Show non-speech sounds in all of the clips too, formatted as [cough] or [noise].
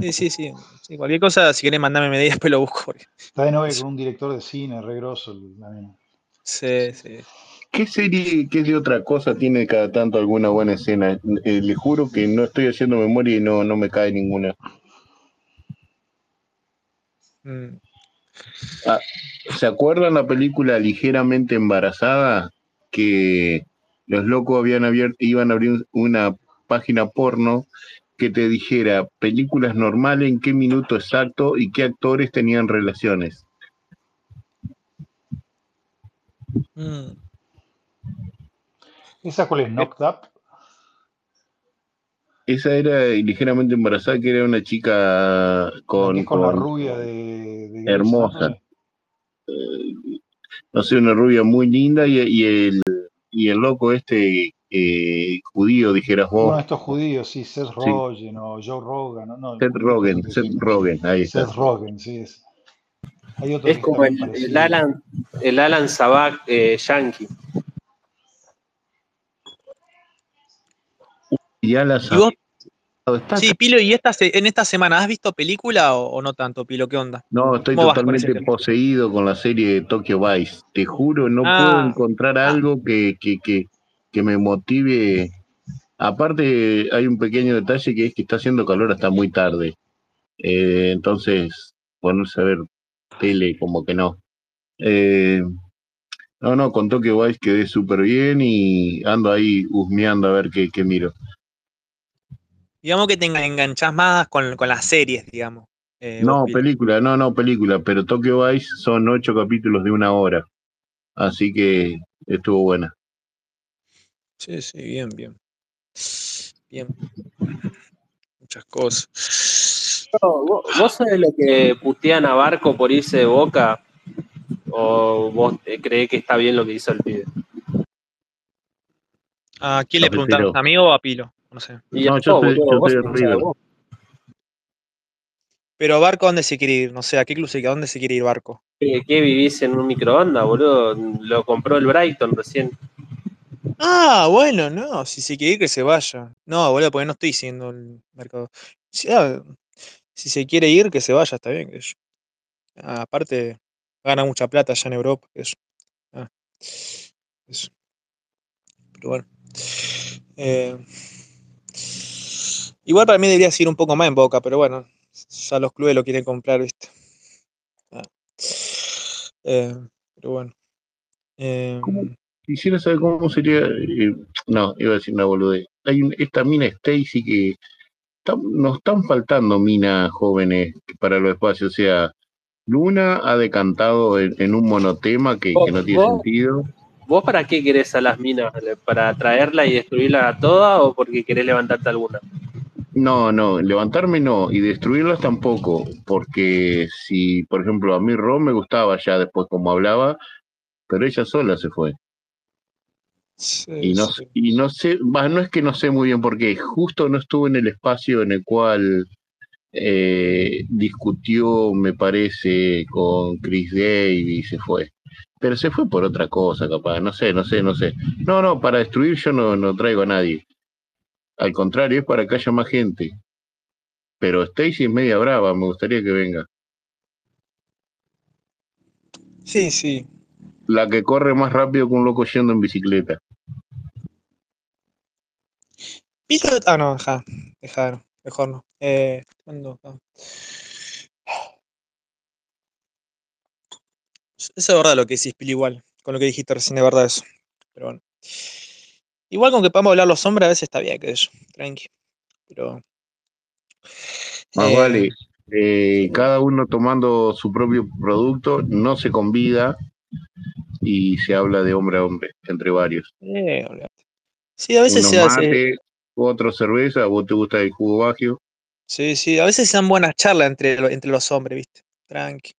Sí, sí, sí, sí. Cualquier cosa, si querés mandarme medidas, después lo busco. porque- Está de novia con un director de cine, re grosso, la nena. Sí, sí. ¿Qué serie, qué de otra cosa tiene cada tanto alguna buena escena? Eh, le juro que no estoy haciendo memoria y no, no me cae ninguna. Mm. ¿Se acuerdan la película Ligeramente Embarazada? Que los locos habían abierto, iban a abrir una página porno que te dijera películas normales, en qué minuto exacto y qué actores tenían relaciones. Mm. ¿Esa cuál es? Knocked Up. Esa era ligeramente embarazada, que era una chica con, es con la rubia de, Hermosa. Eh, no sé, una rubia muy linda y, y el, y el loco este eh, judío, dijeras Uno de vos, estos judíos, sí, Seth Rogen o Joe Rogan, no, no, el Seth Rogen, este Seth. Rogen, ahí está. Seth Rogen, sí es. Hay otro Es como el. Alan, el Alan Sabak eh, yankee. Y ya la ¿Y vos? está Sí, Pilo, ¿y esta se- en esta semana has visto película o, o no tanto, Pilo? ¿Qué onda? No, estoy ¿Cómo vas con ese totalmente poseído con la serie de Tokyo Vice. Te juro, no puedo Ah, encontrar ah, algo que, que, que, que me motive. Aparte, hay un pequeño detalle que es que está haciendo calor hasta muy tarde. Eh, entonces, ponerse a ver tele, como que no. Eh, no, no, con Tokyo Vice quedé súper bien y ando ahí husmeando a ver qué, qué miro. digamos que te engan- enganchás más con, con las series, digamos. eh, No, película, no, no, película, pero Tokyo Vice son ocho capítulos de una hora. Así que estuvo buena. Sí, sí, bien, bien. Bien. Muchas cosas. No, ¿Vos, vos sabés lo que putean a Barco por irse de boca? ¿O vos eh, creés que está bien lo que hizo el pibe? ¿A quién le preguntaron? ¿A mí o a Pilo? No sé. Y No, a yo vos, soy- yo River. Pero Barco, ¿a dónde se quiere ir? No sé, ¿a qué club se ¿A dónde se quiere ir Barco? ¿Qué, qué vivís en un microondas, boludo? Lo compró el Brighton recién. Ah, bueno, no, si se quiere ir, que se vaya. No, boludo, porque no estoy siguiendo el mercado. Si, ah, se quiere ir, que se vaya, está bien. Que yo. Ah, aparte, gana mucha plata allá en Europa. Ah, eso. Pero bueno. Eh, igual para mí debería seguir un poco más en Boca, pero bueno, ya los clubes lo quieren comprar, ¿viste? Eh, pero bueno. Eh. Quisiera saber cómo sería. eh, no, iba a decir una boludez. Hay un- esta mina Stacy que. nos están faltando minas jóvenes para los espacios. O sea, Luna ha decantado en, en un monotema que, que no tiene ¿Vos? sentido. ¿Vos para qué querés a las minas? ¿Para traerla y destruirla a todas o porque querés levantarte alguna? No, no, levantarme no, y destruirlas tampoco, porque si, por ejemplo, a mí Ron me gustaba ya después como hablaba, pero ella sola se fue. Sí, Y no, sí. y no sé, no es que no sé muy bien por qué, justo no estuvo en el espacio en el cual eh, discutió, me parece, con Chris Davis y se fue. Pero se fue por otra cosa, capaz, no sé, no sé, no sé. No, no, para destruir yo no, no traigo a nadie. Al contrario, es para que haya más gente. Pero Stacy es media brava, me gustaría que venga. Sí, sí. La que corre más rápido que un loco yendo en bicicleta. Ah, no, deja, deja, no, mejor no. Eh, ¿cuándo? Ah. Eso es verdad lo que decís, Pilo, igual, con lo que dijiste recién, de verdad eso. Pero bueno. Igual con que podamos hablar los hombres a veces está bien, que eso, tranqui. Pero. Más eh, vale, eh, cada uno tomando su propio producto, no se convida y se habla de hombre a hombre, entre varios. eh. Sí, a veces Uno se hace. mate, otro cerveza, vos te gusta el jugo bagio. Sí, sí, a veces se dan buenas charlas entre, entre los hombres, ¿viste? Tranqui.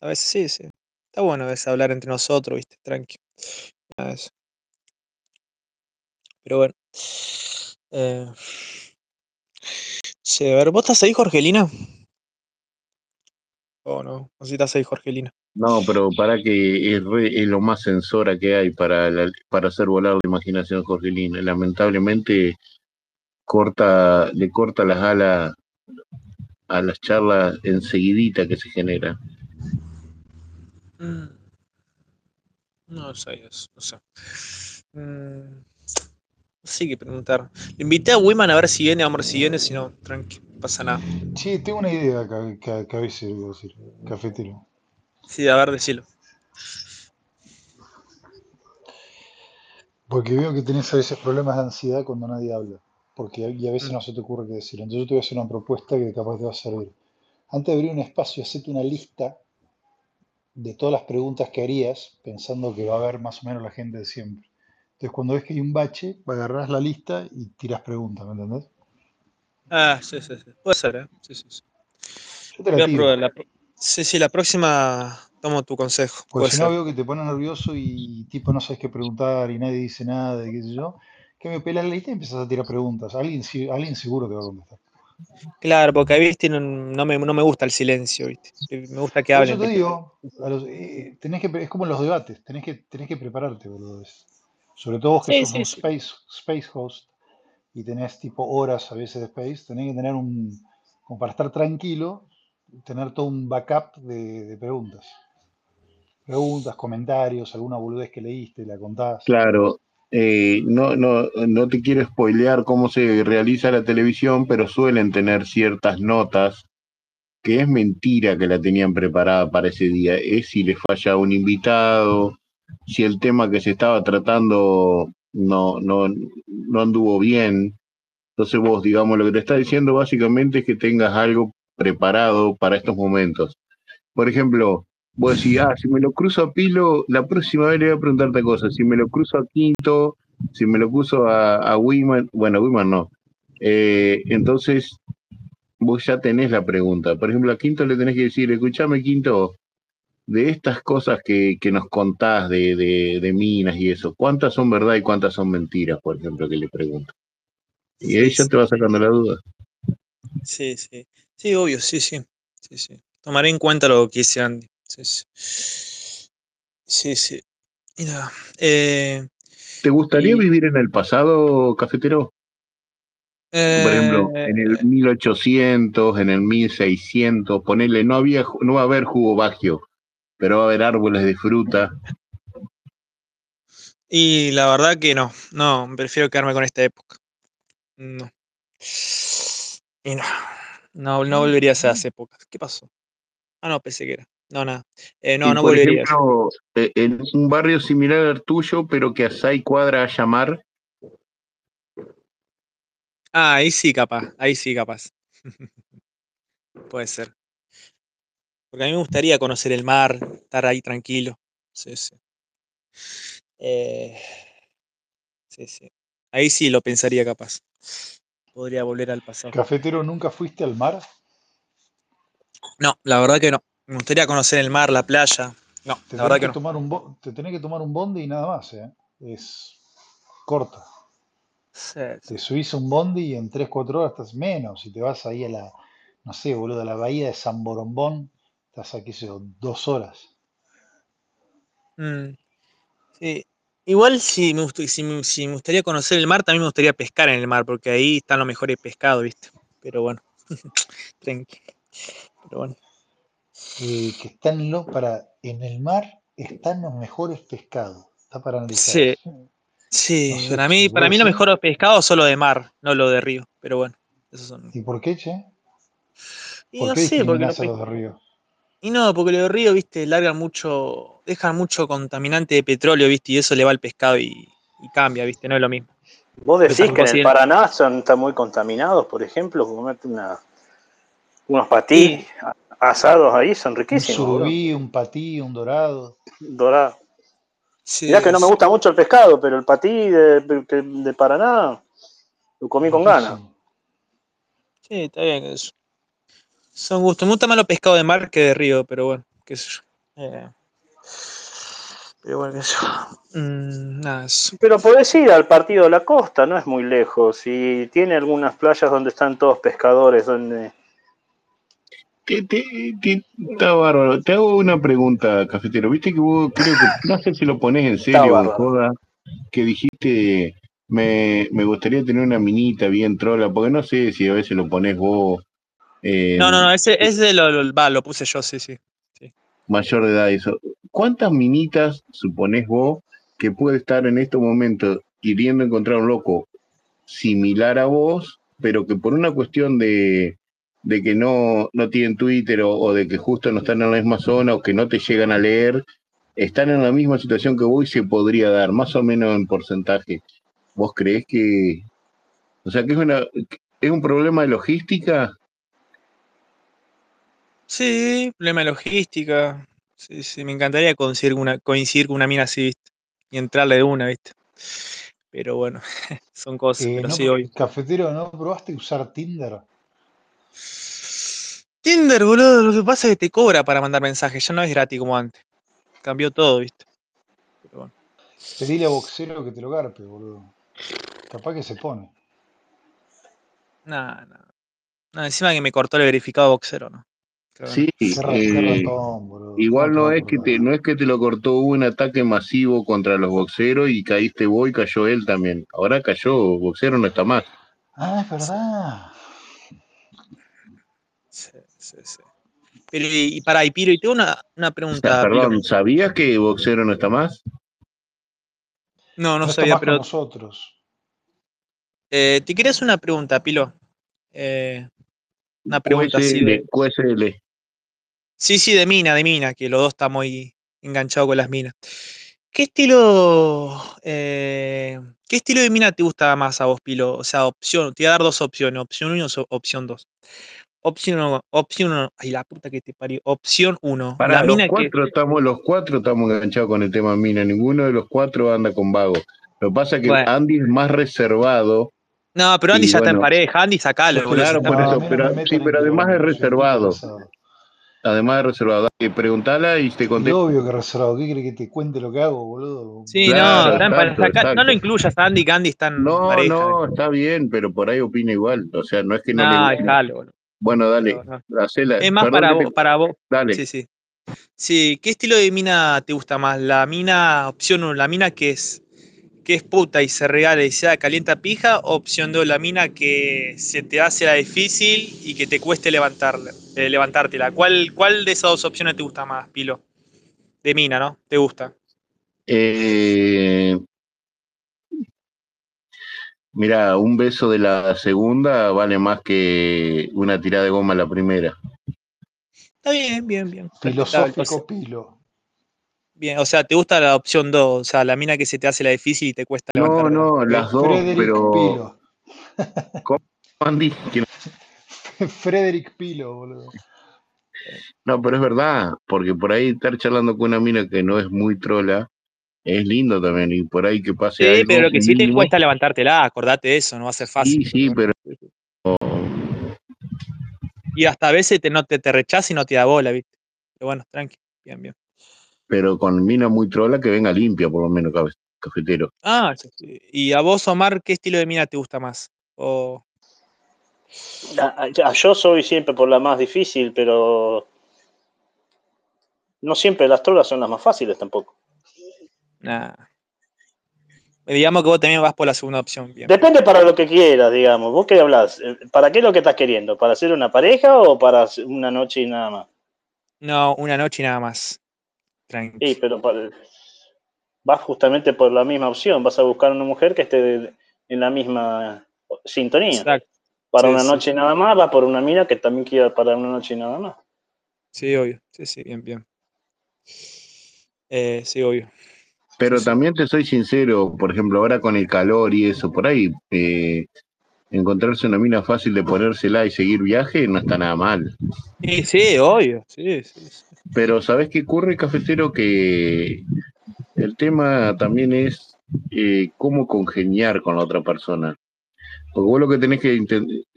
A veces sí, sí. Está bueno a veces hablar entre nosotros, ¿viste? Tranqui. A veces. Pero bueno. Eh, sí, a ver, ¿vos estás ahí, Jorgelina? Oh, no, estás ahí, Jorgelina. No, pero para que es, re- es lo más censora que hay para, la- para hacer volar la imaginación jorgelina. Lamentablemente corta, le corta las alas a las charlas enseguidita que se generan. Mm. No sé, eso, no sé. Mm, sé qué preguntar. Le invité a Wiman a ver si viene, a ver si viene, si no, tranqui, no pasa nada. Sí, tengo una idea que, que, que a veces voy a decir, cafetero. Sí, a ver, decilo. Porque veo que tenés a veces problemas de ansiedad cuando nadie habla. Porque a- y a veces Mm. no se te ocurre qué decir. Entonces yo te voy a hacer una propuesta que capaz te va a servir. Antes de abrir un espacio, hacete una lista de todas las preguntas que harías, pensando que va a haber más o menos la gente de siempre. Entonces cuando ves que hay un bache, agarrás la lista y tiras preguntas, ¿me entendés? Ah, sí, sí, sí. Puede ser, ¿eh? Sí, sí, sí. Yo te la Voy a tiro. probar. La... pro- Sí, sí, la próxima tomo tu consejo. Porque si no ser. veo que te pones nervioso y tipo no sabes qué preguntar y nadie dice nada y qué sé yo, que me pelas la lista y empiezas a tirar preguntas. Alguien, sí- alguien seguro te va a contestar. Claro, porque ahí, viste, no, no me, no me gusta el silencio, viste. Me gusta que hablen. eso te digo, a los- eh, tenés que, es como en los debates, tenés que, tenés que prepararte, boludo. Sobre todo vos que Sí, sos sí, un sí. space, space host y tenés tipo horas a veces de space, tenés que tener un, como para estar tranquilo, tener todo un backup de, preguntas. Preguntas, comentarios, alguna boludez que leíste, la contás. Claro, eh, no, no, no te quiero spoilear cómo se realiza la televisión, pero suelen tener ciertas notas que es mentira que la tenían preparada para ese día. Es si le falla un invitado, si el tema que se estaba tratando no, no, no anduvo bien. Entonces vos, digamos, lo que te está diciendo básicamente es que tengas algo preparado para estos momentos. Por ejemplo, vos decís, ah, si me lo cruzo a Pilo, la próxima vez le voy a preguntarte cosas. Si me lo cruzo a Quinto, si me lo cruzo a, a Wiman, bueno, Wiman no. Eh, entonces, vos ya tenés la pregunta. Por ejemplo, a Quinto le tenés que decir, escuchame, Quinto, de estas cosas que, que nos contás de, de, de minas y eso, ¿cuántas son verdad y cuántas son mentiras, por ejemplo, que le pregunto? Y ahí Sí, ya sí, te va sacando la duda. sí, sí. Sí, obvio, sí, sí. Sí, sí. Tomaré en cuenta lo que dice Andy. Sí, sí. Sí, sí. Nada. Eh, ¿Te gustaría y, vivir en el pasado, cafetero? Por ejemplo, en el eh, 1800, en el 1600, ponerle, no, había, no va a haber jugo bagio, pero va a haber árboles de fruta. y la verdad que no. No, prefiero quedarme con esta época. No. Y no. No, no volvería a esas épocas. ¿Qué pasó? Ah, no, pensé que era. No, nada. Eh, no, Y no por volvería a ejemplo, eh, en un barrio similar al tuyo, pero que a seis cuadras haya mar, Ah, ahí sí, capaz. Ahí sí, capaz. [laughs] Puede ser. Porque a mí me gustaría conocer el mar, estar ahí tranquilo. Sí, sí. Eh, sí, sí. Ahí sí lo pensaría capaz. Podría volver al pasado. Cafetero, ¿nunca fuiste al mar? No, la verdad que no. Me gustaría conocer el mar, la playa. No, Te la verdad que que no. tomar un te tenés que tomar un bondi y nada más, ¿eh? Es corta. Sí, sí. Te subís un bondi y en 3-4 horas estás menos. Si te vas ahí a la, no sé, boludo, a la bahía de San Borombón, estás aquí, dos horas. Mm, sí. Igual si me, si, si me gustaría conocer el mar, también me gustaría pescar en el mar, porque ahí están los mejores pescados, ¿viste? Pero bueno, [laughs] tranqui. Pero bueno. Eh, que están los, para, en el mar están los mejores pescados. Está para analizar Sí. No sí. sé, Para mí, para ¿puede mí los mejores pescados son los de mar, no los de río. Pero bueno, esos son. ¿Y por qué, che? Y ¿Por no qué sé, porque los discriminás a pe- los de Río? Y no, porque los de río, viste, largan mucho, dejan mucho contaminante de petróleo, viste, y eso le va al pescado y, y cambia, viste, no es lo mismo. Vos decís que en el Paraná son, están muy contaminados, por ejemplo, comerte una, unos patí asados ahí son Un riquísimos, bro. surubí, un patí, un dorado. Dorado. Mirá que sí, no me sí. gusta mucho el pescado, pero el patí de, de- de Paraná lo comí con ganas. Sí, está bien eso. Son gustos. Me gusta más los pescados de mar que de río, pero bueno, qué sé yo. Eh, pero bueno, qué sé yo. Mm, nada, eso. Pero podés ir al partido de la costa, no es muy lejos. Y tiene algunas playas donde están todos pescadores, donde te, te- te- está bárbaro. Te hago una pregunta, cafetero. Viste que vos creo que, no sé si lo pones en serio o en bárbaro. joda, que dijiste, me, me gustaría tener una minita bien trola, porque no sé si a veces lo pones vos Eh, No, no, no, ese, ese lo, lo, va, lo puse yo, sí, sí. Mayor de edad, eso. ¿Cuántas minitas suponés vos que puede estar en este momento queriendo encontrar un loco similar a vos, pero que por una cuestión de, de que no, no tienen Twitter o, o de que justo no están en la misma zona o que no te llegan a leer, están en la misma situación que vos y se podría dar, más o menos en porcentaje? ¿Vos creés que, o sea, que es, una, es un problema de logística? Sí, problema de logística. Sí, sí, me encantaría coincidir con una, coincidir con una mina así, ¿viste? Y entrarle de una, ¿viste? Pero bueno, [laughs] son cosas, Eh, pero no, sí, hoy. cafetero, ¿no probaste usar Tinder? Tinder, boludo, lo que pasa es que te cobra para mandar mensajes, ya no es gratis como antes. Cambió todo, ¿viste? Pero bueno. Pedile a Boxero que te lo garpe, boludo. Capaz que se pone. Nada, nada. No, encima que me cortó el verificado boxero, ¿no? Sí, eh, ratón. Igual ¿Cómo no es que te, no es que te lo cortó hubo un ataque masivo contra los boxeros y caíste vos y cayó él también. Ahora cayó, boxero no está más. Ah, es verdad. Sí, sí, sí. Pero, y, y para, y Piro, y tengo una, una O sea, pregunta, Piro. perdón, ¿sabías que boxero no está más? No, No no está sabía, pero nosotros. eh, te quería hacer una pregunta, Pilo. Eh, una pregunta así QSL, de. Sí, sí, de mina, de mina, que los dos estamos ahí enganchados con las minas. ¿Qué estilo, eh, qué estilo de mina te gusta más a vos, Pilo? O sea, opción, te voy a dar dos opciones, opción 1 y opción 2. Opción 1, opción 1, ay la puta que te parió. Opción 1, Para la los mina que. cuatro estamos, los cuatro estamos enganchados con el tema mina. Ninguno de los cuatro anda con vago. Lo que pasa es que Bueno. Andy es más reservado. No, pero Andy ya está en bueno. pareja, Andy sacalo, boludo. Claro, por eso, pero- sí, pero además es reservado. Además de reservado. Preguntala y te Y contesto. obvio que reservado. ¿Qué crees que te cuente lo que hago, boludo? Sí, Claro, no, exacto, No lo incluyas a Andy, que Andy está en No, pareja. no, está bien, pero por ahí opina igual. O sea, no es que no, No, le dejalo, boludo. Bueno, dale, no. hacela. Es más para te- vos, para vos. Dale. Sí, sí. Sí, ¿qué estilo de mina te gusta más? La mina, opción 1, la mina que es que es puta y se regala y se da calienta pija, o opción 2, la mina que se te hace la difícil y que te cueste levantarla, eh, levantártela. ¿Cuál, ¿Cuál de esas dos opciones te gusta más, Pilo? De mina, ¿no? ¿Te gusta? Eh, mira, un beso de la segunda vale más que una tirada de goma la primera. Está bien, bien, bien. Filosófico pilo. Bien, o sea, ¿te gusta la opción 2? O sea, la mina que se te hace la difícil y te cuesta No, levantártela. no, las dos, Frederick pero Pilo. [laughs] Andy, que- [laughs] Frederick Pilo, boludo. no, pero es verdad, porque por ahí estar charlando con una mina que no es muy trola es lindo también y por ahí que pase Sí, algo pero lo que sí te cuesta levantártela, acordate de eso, no va a ser fácil. Sí, sí, pero Y hasta a veces te, no te, te rechaza y no te da bola, ¿viste? Pero bueno, tranqui, bien, bien. Pero con mina muy trola que venga limpia por lo menos cabe- cafetero. Ah. ¿y a vos, Omar, qué estilo de mina te gusta más? O, A- a- Yo soy siempre por la más difícil, pero no siempre las trolas son las más fáciles tampoco. nada. Digamos que vos también vas por la segunda opción, bien. Depende para lo que quieras, digamos. ¿Vos qué hablas? Eh, ¿Para qué es lo que estás queriendo? ¿Para hacer una pareja o para una noche y nada más? No, una noche y nada más. Tranqui. Sí, pero para- vas justamente por la misma opción. Vas a buscar una mujer que esté de- en la misma sintonía. Exacto. Para Sí, una sí. noche y nada más, vas por una mina que también quiera para una noche y nada más. Sí, obvio. Sí, sí, bien, bien. Eh, sí, obvio. Pero también te soy sincero, por ejemplo, ahora con el calor y eso, por ahí, eh, encontrarse una mina fácil de ponérsela y seguir viaje no está nada mal. Sí, sí, obvio. Sí, sí, sí. Pero ¿sabes qué ocurre, cafetero? Que el tema también es eh, cómo congeniar con la otra persona. Porque vos lo que tenés que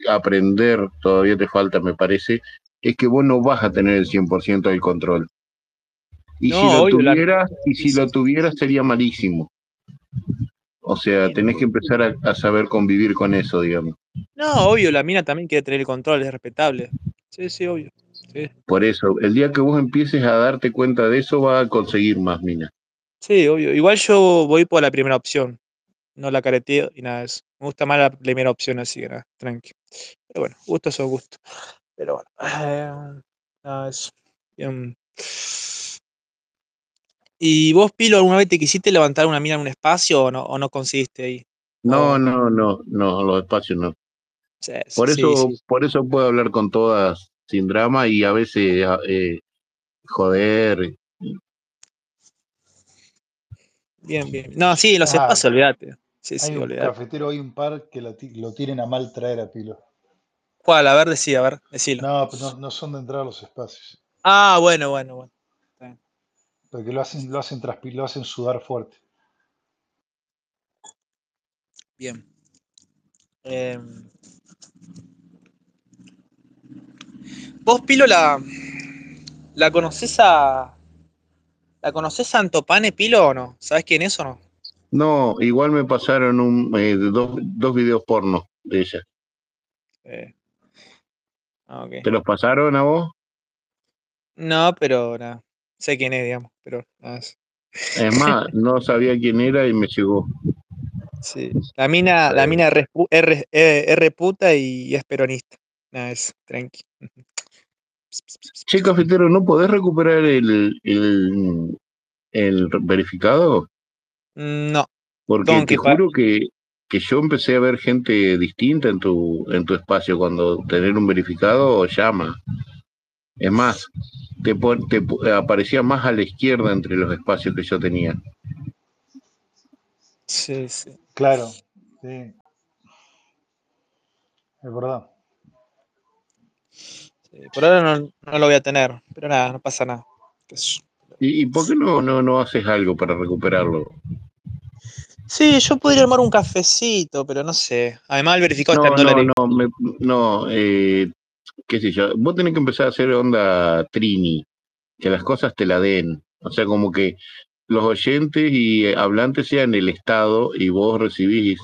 aprender, todavía te falta, me parece, es que vos no vas a tener el 100% del control. Y No, si lo la- tuvieras, y si lo tuvieras sería malísimo. O sea, tenés que empezar a, a saber convivir con eso, digamos. No, obvio, la mina también quiere tener el control, es respetable. Sí, sí, obvio. Por eso, el día que vos empieces a darte cuenta de eso, vas a conseguir más minas. sí, obvio. Igual yo voy por la primera opción. No la careteo y nada de eso. Me gusta más la primera opción, así que nada, tranqui. Pero bueno, gustos son gustos. Pero bueno. eh, [sighs] nada, eso. Bien. ¿Y vos, Pilo, alguna vez te quisiste levantar una mina en un espacio o no, o no conseguiste ahí? No, no, no, no, los espacios no. Sí, Por sí, eso, sí. por eso puedo hablar con todas sin drama y a veces eh, joder. Bien, bien. No, sí, los Ah, espacios, olvídate. Sí, Hay sí, un olvídate. cafetero, hay un par que lo, lo tienen a mal traer a Pilo. ¿Cuál? A ver, decí, a ver, decilo. No, no, no son de entrar a los espacios. Ah, bueno, bueno, bueno. Porque lo hacen, lo hacen lo hacen sudar fuerte. Bien. Em, ¿Vos, Pilo, la, la conocés a. ¿La conocés a Antopane, Pilo, o no? ¿Sabés quién es o no? No, igual me pasaron un, eh, dos, dos videos porno de ella. Eh, ah, ok. ¿Te los pasaron a vos? No, pero nada. Sé quién es, digamos, pero nada. más. Es más, [laughs] no sabía quién era y me llegó. Sí. La mina, la Eh. mina R, pu- R- eh, R puta y es peronista. Nada, es tranqui. Che, cafetero, ¿no podés recuperar el, el, el verificado? No, Porque te juro que, que yo empecé a ver gente distinta en tu, en tu espacio cuando tener un verificado llama. Es más, te, te aparecía más a la izquierda entre los espacios que yo tenía. sí, sí. Claro, sí. Es verdad. Sí. Por ahora no, no lo voy a tener, pero nada, no pasa nada. ¿Y, y por qué no, no, no haces algo para recuperarlo? Sí, yo podría armar un cafecito, pero no sé. Además, el verificado está No, en no, dólares. no, me- no, eh, qué sé yo. Vos tenés que empezar a hacer onda Trini, que las cosas te la den. O sea, como que los oyentes y eh, hablantes sean el Estado y vos recibís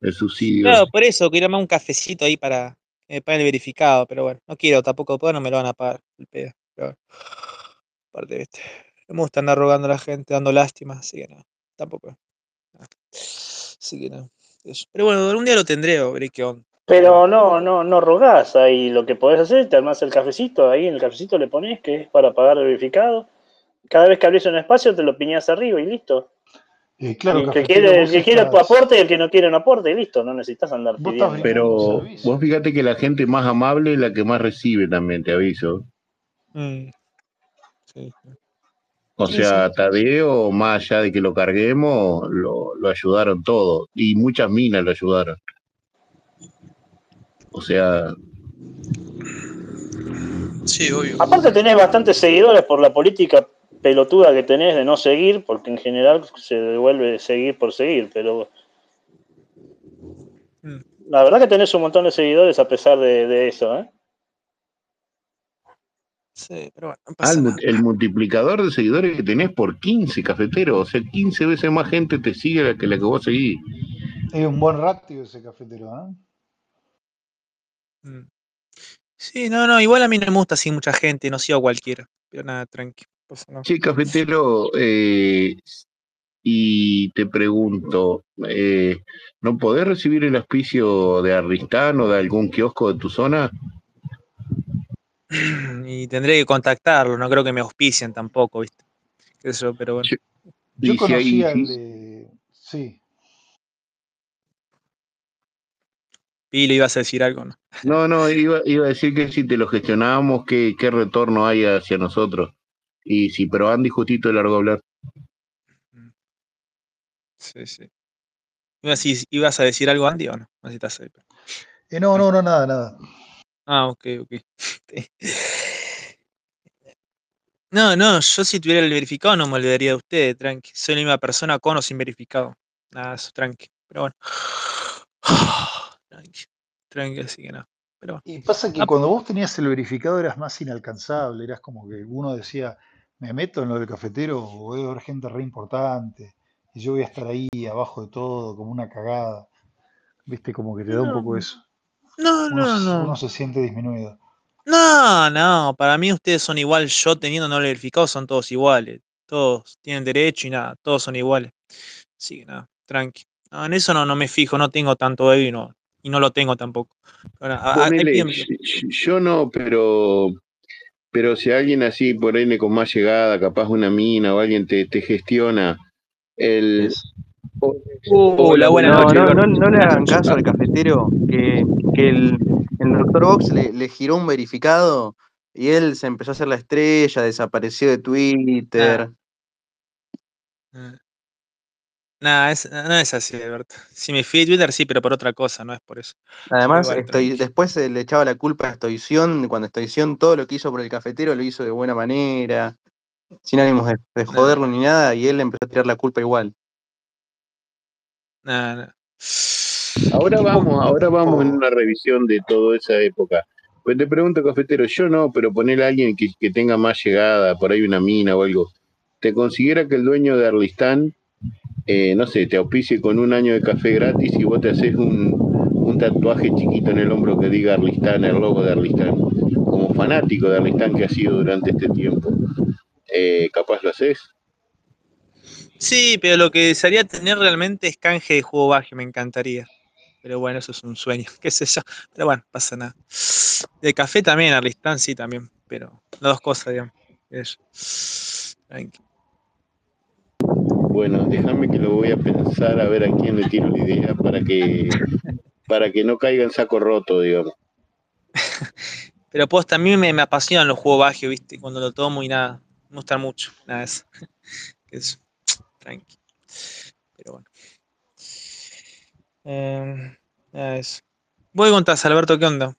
el subsidio. Claro, por eso quiero armar un cafecito ahí para me paguen el verificado, pero bueno, no quiero tampoco, después no me lo van a pagar el pedo. Pero bueno, aparte, ¿viste? No me gusta andar rogando a la gente, dando lástima, así que no, tampoco. no. Así que no. Pero bueno, algún día lo tendré o veré qué onda. Pero no, no, no rogás ahí. Lo que podés hacer, te armás el cafecito, ahí en el cafecito le pones que es para pagar el verificado. Cada vez que abrís un espacio te lo piñás arriba y listo. Eh, claro, el que quiere, el que quiere estás- aporte y el que no quiere no aporte y listo. No necesitas andar pidiendo. Pero un vos fíjate que la gente más amable es la que más recibe también, te aviso. Mm. Sí. O Sí, sea, Tadeo, más allá de que lo carguemos, lo, lo ayudaron todo. Y muchas minas lo ayudaron. O sea, Sí, obvio. Aparte tenés bastantes seguidores por la política pelotuda que tenés de no seguir, porque en general se devuelve seguir por seguir, pero Mm. la verdad que tenés un montón de seguidores a pesar de, de eso, ¿eh? Sí, pero bueno, no ah, el, multiplicador de seguidores que tenés por 15 cafeteros. O sea, 15 veces más gente te sigue que la que vos seguís. Es un buen ratio ese cafetero, ¿eh? Mm. Sí, no, no, igual a mí no me gusta así mucha gente, no sigo a cualquiera. Pero nada, tranqui. Nada. Che, cafetero, eh, y te pregunto, eh, ¿no podés recibir el auspicio de Aristán o de algún kiosco de tu zona? [clears throat] Y tendré que contactarlo, no creo que me auspicien tampoco, ¿viste? Yo, pero bueno. Sí. Yo Y si conocí al de... Sí, Pilo, ibas a decir algo, ¿no? No, no, iba, iba a decir que si te lo gestionábamos, ¿qué, qué retorno hay hacia nosotros? Y si, pero Andy justito de largo hablar. Sí, sí. ¿Ibas, a- ¿Ibas a decir algo, Andy, o no? No estás ahí, pero- Eh, no, no, no, nada, nada. Ah, ok, ok. No, no, yo si tuviera el verificado no me olvidaría de ustedes, tranqui. Soy la misma persona con o sin verificado. Nada, eso, tranqui. Pero bueno. [sighs] Tranqui. Tranqui, así que nada. Pero bueno. Y pasa que Ah. cuando vos tenías el verificado eras más inalcanzable, eras como que uno decía, me meto en lo del cafetero o voy a ver gente re importante y yo voy a estar ahí abajo de todo como una cagada. Viste, como que te da un poco eso. No, Uno, no, no. uno se siente disminuido. No, no, para mí ustedes son igual, yo teniendo no verificado son todos iguales, todos tienen derecho y nada, todos son iguales. Así que nada, tranqui. No, en eso no, no me fijo, no tengo tanto ego y no, y no lo tengo tampoco. Ahora, Ponele, yo no, pero pero si alguien así por N con más llegada, capaz una mina o alguien te, te gestiona el la buena no, noche, no, no, no le hagan [laughs] caso al cafetero que, que el, el doctor Vox le, le giró un verificado y él se empezó a hacer la estrella, desapareció de Twitter. Ah. Nah, es, no es así, Alberto. Si me fui de Twitter, sí, pero por otra cosa, no es por eso. Además, igual, estoy, después se le echaba la culpa a Stoición, cuando Stoición todo lo que hizo por el cafetero lo hizo de buena manera, sin ánimos de, de joderlo ni nada, y él empezó a tirar la culpa igual. Nah, nah. Ahora vamos, ahora vamos en una revisión de toda esa época. Pues te pregunto, cafetero, yo no, pero poner a alguien que, que tenga más llegada, por ahí una mina o algo. ¿Te considera que el dueño de Arlistán, eh, no sé, te auspicie con un año de café gratis y vos te haces un, un tatuaje chiquito en el hombro que diga Arlistán, el logo de Arlistán? Como fanático de Arlistán que ha sido durante este tiempo, eh, ¿capaz lo haces? Sí, pero lo que desearía tener realmente es canje de juego bajo, me encantaría. Pero bueno, eso es un sueño, [laughs] qué sé yo. Pero bueno, pasa nada. De café también, Arlistán sí también, pero las dos cosas, digamos. Tranqui. Bueno, déjame que lo voy a pensar a ver a quién le tiro la idea para que para que no caiga en saco roto, digamos. [laughs] Pero pues también me, me apasionan los juegos bajos, ¿viste? Cuando lo tomo y nada, me gustan mucho. Nada de eso. [laughs] Eso. Tranqui. Pero bueno. Eh, nada eso. Voy contás, Alberto, ¿qué onda?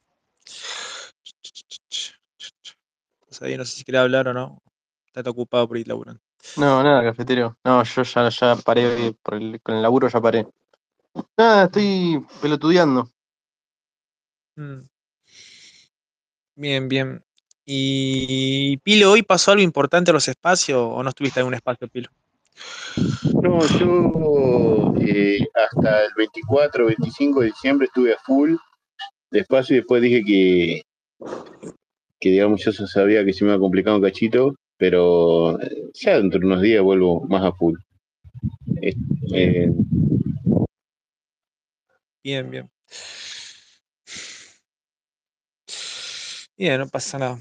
No sé si querés hablar o no. Estás ocupado por ir laburando. No, nada, cafetero. No, yo ya, ya paré, por el- con el laburo ya paré. Nada, estoy pelotudeando. Mm. Bien, bien. ¿Y Pilo, hoy pasó algo importante en los espacios o no estuviste en un espacio, Pilo? No, yo eh, hasta el 24, 25 de diciembre estuve a full, despacio, y después dije que, que digamos, yo sabía que se me iba a complicar un cachito, pero eh, ya dentro de unos días vuelvo más a full. Eh, eh, Bien, bien. Bien, no pasa nada.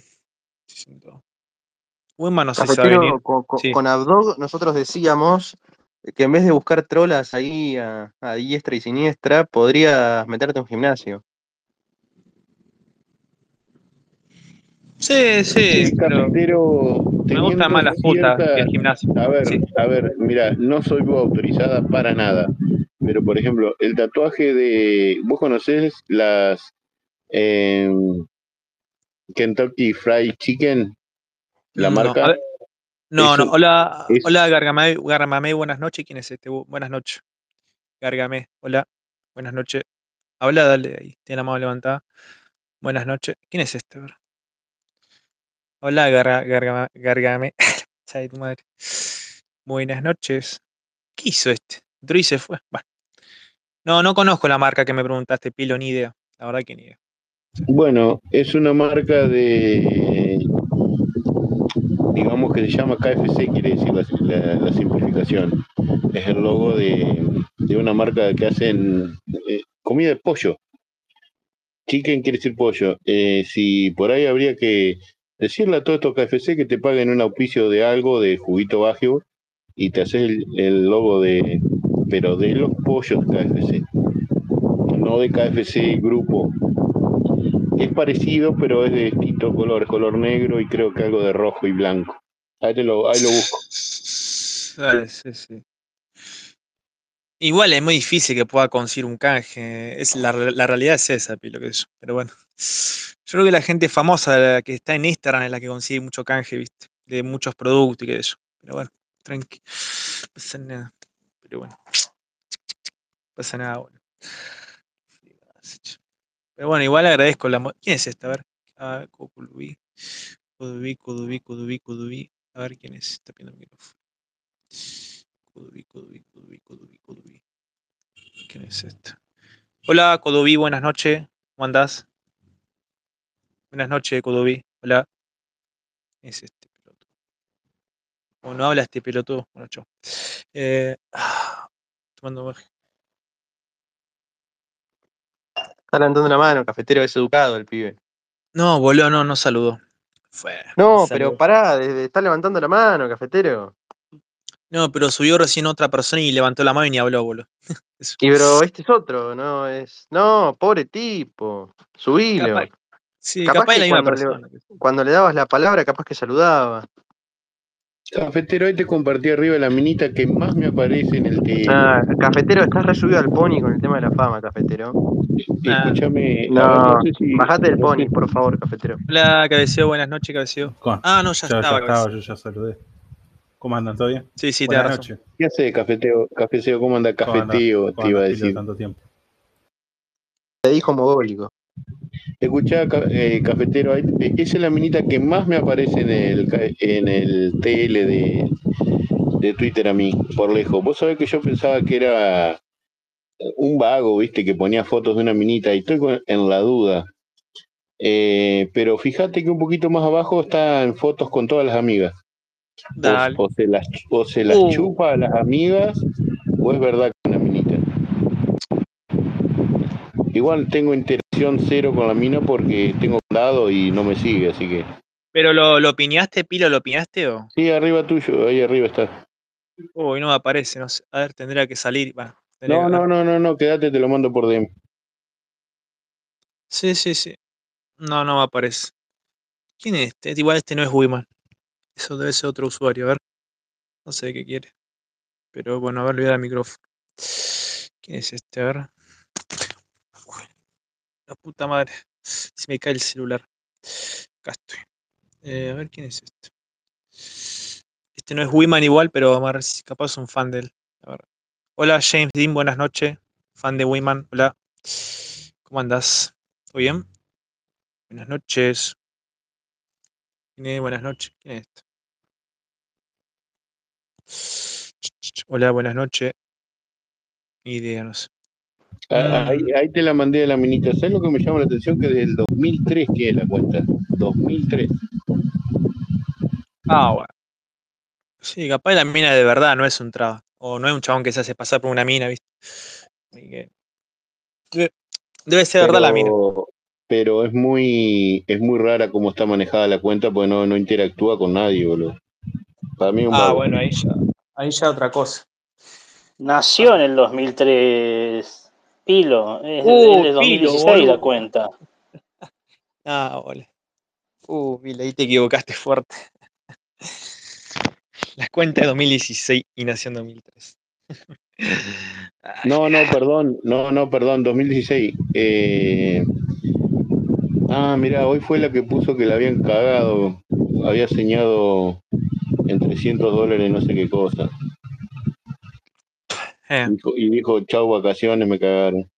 No sé venir. con, con- Sí. con Abdog nosotros decíamos que en vez de buscar trolas ahí a, a diestra y siniestra, podrías meterte a un gimnasio. Sí, sí, pero cafetero, me gustan más las putas cierta- que el gimnasio. A ver, Sí. a ver, mira, no soy autorizada para nada, pero por ejemplo, el tatuaje de, ¿vos conocés las em, Kentucky Fried Chicken? La No, marca. a ver, No, Eso no. Hola, es- hola Gargamay, Gargamay, buenas noches. ¿Quién es este? Bu- Buenas noches. Gargamay, hola. Buenas noches. Habla, dale ahí. Tiene la mano levantada. Buenas noches. ¿Quién es este? Hola, Garga. Sabe [laughs] tu madre. Buenas noches. ¿Qué hizo este? Y se fue. No, no conozco la marca que me preguntaste, Pilo, ni idea. La verdad que ni idea. Bueno, es una marca de, digamos que se llama KFC, quiere decir la, simplificación. Es el logo de, de una marca que hacen eh, comida de pollo. Chicken quiere decir pollo. Eh, si por ahí habría que decirle a todos estos KFC que te paguen un auspicio de algo, de juguito bajo, y te haces el, el logo de, pero de los pollos KFC, no de KFC grupo. Es parecido, pero es de distinto color, color negro y creo que algo de rojo y blanco. Ahí, te lo, ahí lo busco. [laughs] Dale, sí, sí. Igual es muy difícil que pueda conseguir un canje. Es la, re- la realidad es esa, Pilo. Pero bueno. Yo creo que la gente famosa la que está en Instagram es la que consigue mucho canje, ¿viste? De muchos productos y que eso. Pero bueno, tranqui. No pasa nada. Pero bueno. No pasa nada, bueno. Pero bueno, igual agradezco la. ¿Quién es esta? A ver. Ah, Codubí, Codubí. A ver quién es. Está pidiendo el micrófono. Codubí, Codubí, Codubí, Codubí, Codubí. ¿Quién es este? Hola, Codubí, buenas noches. ¿Cómo andás? Buenas noches, Codubí. Hola. Es este pelotudo. O no habla este pelotudo. Bueno, chao. Eh, ah, tomando baje. Está levantando la mano, cafetero es educado el pibe. No, boludo, no, no saludó. Fue. No, saludó. pero pará, está levantando la mano, cafetero. No, pero subió recién otra persona y levantó la mano y ni habló, boludo. [laughs] Y pero este es otro, no es. No, pobre tipo. Subilo. Capaz- Sí, Capaz capaz, que la misma cuando le-. Cuando le dabas la palabra, capaz que saludaba. Cafetero, ahí te compartí arriba la minita que más me aparece en el TL. Ah, cafetero, estás resubido al pony con el tema de la fama, cafetero. Ah. Escúchame. No, sé si- bajate del no pony, por favor, cafetero. Hola, cabeceo, buenas noches, cabeceo. Ah, no, ya, ya, ya estaba, estaba, cabeceo. yo ya saludé. ¿Cómo andan? ¿Todo bien? Sí, sí, Buenas razón. noches. ¿Qué hace cafeteo? Cafeteo, ¿cómo anda cafeteo? ¿Cómo Te iba a decir. tanto tiempo? Te dijo mogólico. Escuchá, eh, cafetero, esa es la minita que más me aparece en el, en el TL de, de Twitter a mí, por lejos. Vos sabés que yo pensaba que era un vago, viste, que ponía fotos de una minita y estoy con- en la duda. Eh, pero fíjate que un poquito más abajo están fotos con todas las amigas. Dale. O, o se las, o se las Uh. chupa a las amigas, o es verdad que es una minita. Igual tengo interacción cero con la mina porque tengo dado y no me sigue, así que. ¿Pero lo, lo piñaste, Pilo? ¿Lo piñaste o? Sí, arriba tuyo, ahí arriba está. Uy, no me aparece, no sé. A ver, tendría que salir. tendría No, que- no, no, no, no, quédate, te lo mando por DM. Sí, sí, sí. No, no me aparece. ¿Quién es este? Igual este no es Wiman. Eso debe ser otro usuario. A ver. No sé qué quiere. Pero bueno, a ver, le voy a dar el micrófono. ¿Quién es este? A ver. La puta madre. Se me cae el celular. Acá estoy. Eh, a ver quién es este. Este no es Wiman igual, pero capaz un fan de él. A ver. Hola James Dean, buenas noches. Fan de Wiman. Hola. ¿Cómo andás? ¿Todo bien? Buenas noches. ¿Quién es? Buenas noches. ¿Quién es este? Hola, buenas noches. Ah, Ahí, Mm. ahí te la mandé a la minita. ¿Sabes lo que me llama la atención? Que del 2003 que es la cuenta. 2003. Ah, bueno. Sí, capaz la mina de verdad no es un traba. O no es un chabón que se hace pasar por una mina, ¿viste? Así que- Debe, ser verdad la mina. Pero- Pero es muy, es muy rara cómo está manejada la cuenta porque no, no interactúa con nadie, boludo. Para mí un Ah, bueno, ahí ya, ahí ya otra cosa. Nació en el 2003. Pilo, es, Uh, de Pilo, 2016 la boludo. cuenta. [laughs] Ah, hola. Uh, Vila, ahí te equivocaste fuerte. [laughs] Las cuentas de 2016 y nació en 2003. [laughs] Ay, No, no, perdón, no, no, perdón, 2016. Eh, Ah, mira, hoy fue la que puso que la habían cagado, había señado en 300 dólares no sé qué cosa. eh. Y dijo, chau vacaciones, me cagaron.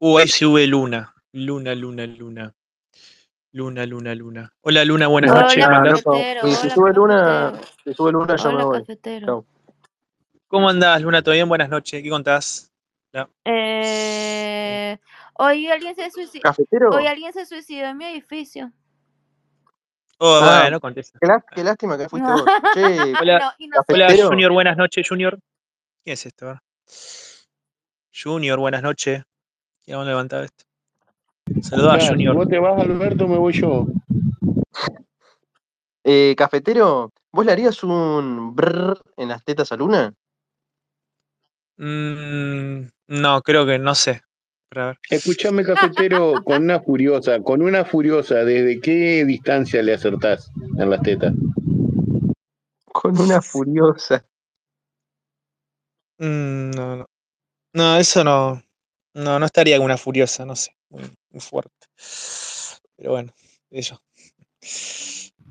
Ahí sube Luna. Luna, Luna, Luna. Luna, Luna, Luna. Hola Luna, buenas Hola, noches. Y si hola, sube Luna, si sube Luna, yo me Hola, voy. Chau. ¿Cómo andás, Luna? ¿Todo bien? Buenas noches. ¿Qué contás? Eh, hoy alguien se suicidó. ¿Cafetero? Hoy alguien se suicidó en mi edificio. Oh, Ah. bueno, contesta. Qué, lá- qué lástima que fuiste vos. Che, [laughs] Hola, No, no. Junior, buenas noches, Junior. ¿Quién es esto? Junior, buenas noches. ¿Quién ha levantado esto? Saludos a Ya, si Junior. vos te vas, Alberto, me voy yo. eh, cafetero, ¿vos le harías un brrr en las tetas a Luna? Mm, no, creo que no sé. Ver. Escuchame, cafetero, con una furiosa, con una furiosa, ¿desde qué distancia le acertás en las tetas? Con una furiosa. Mm, no, no. No, eso no. No, no estaría con una furiosa, no sé. Muy, muy fuerte. Pero bueno, eso.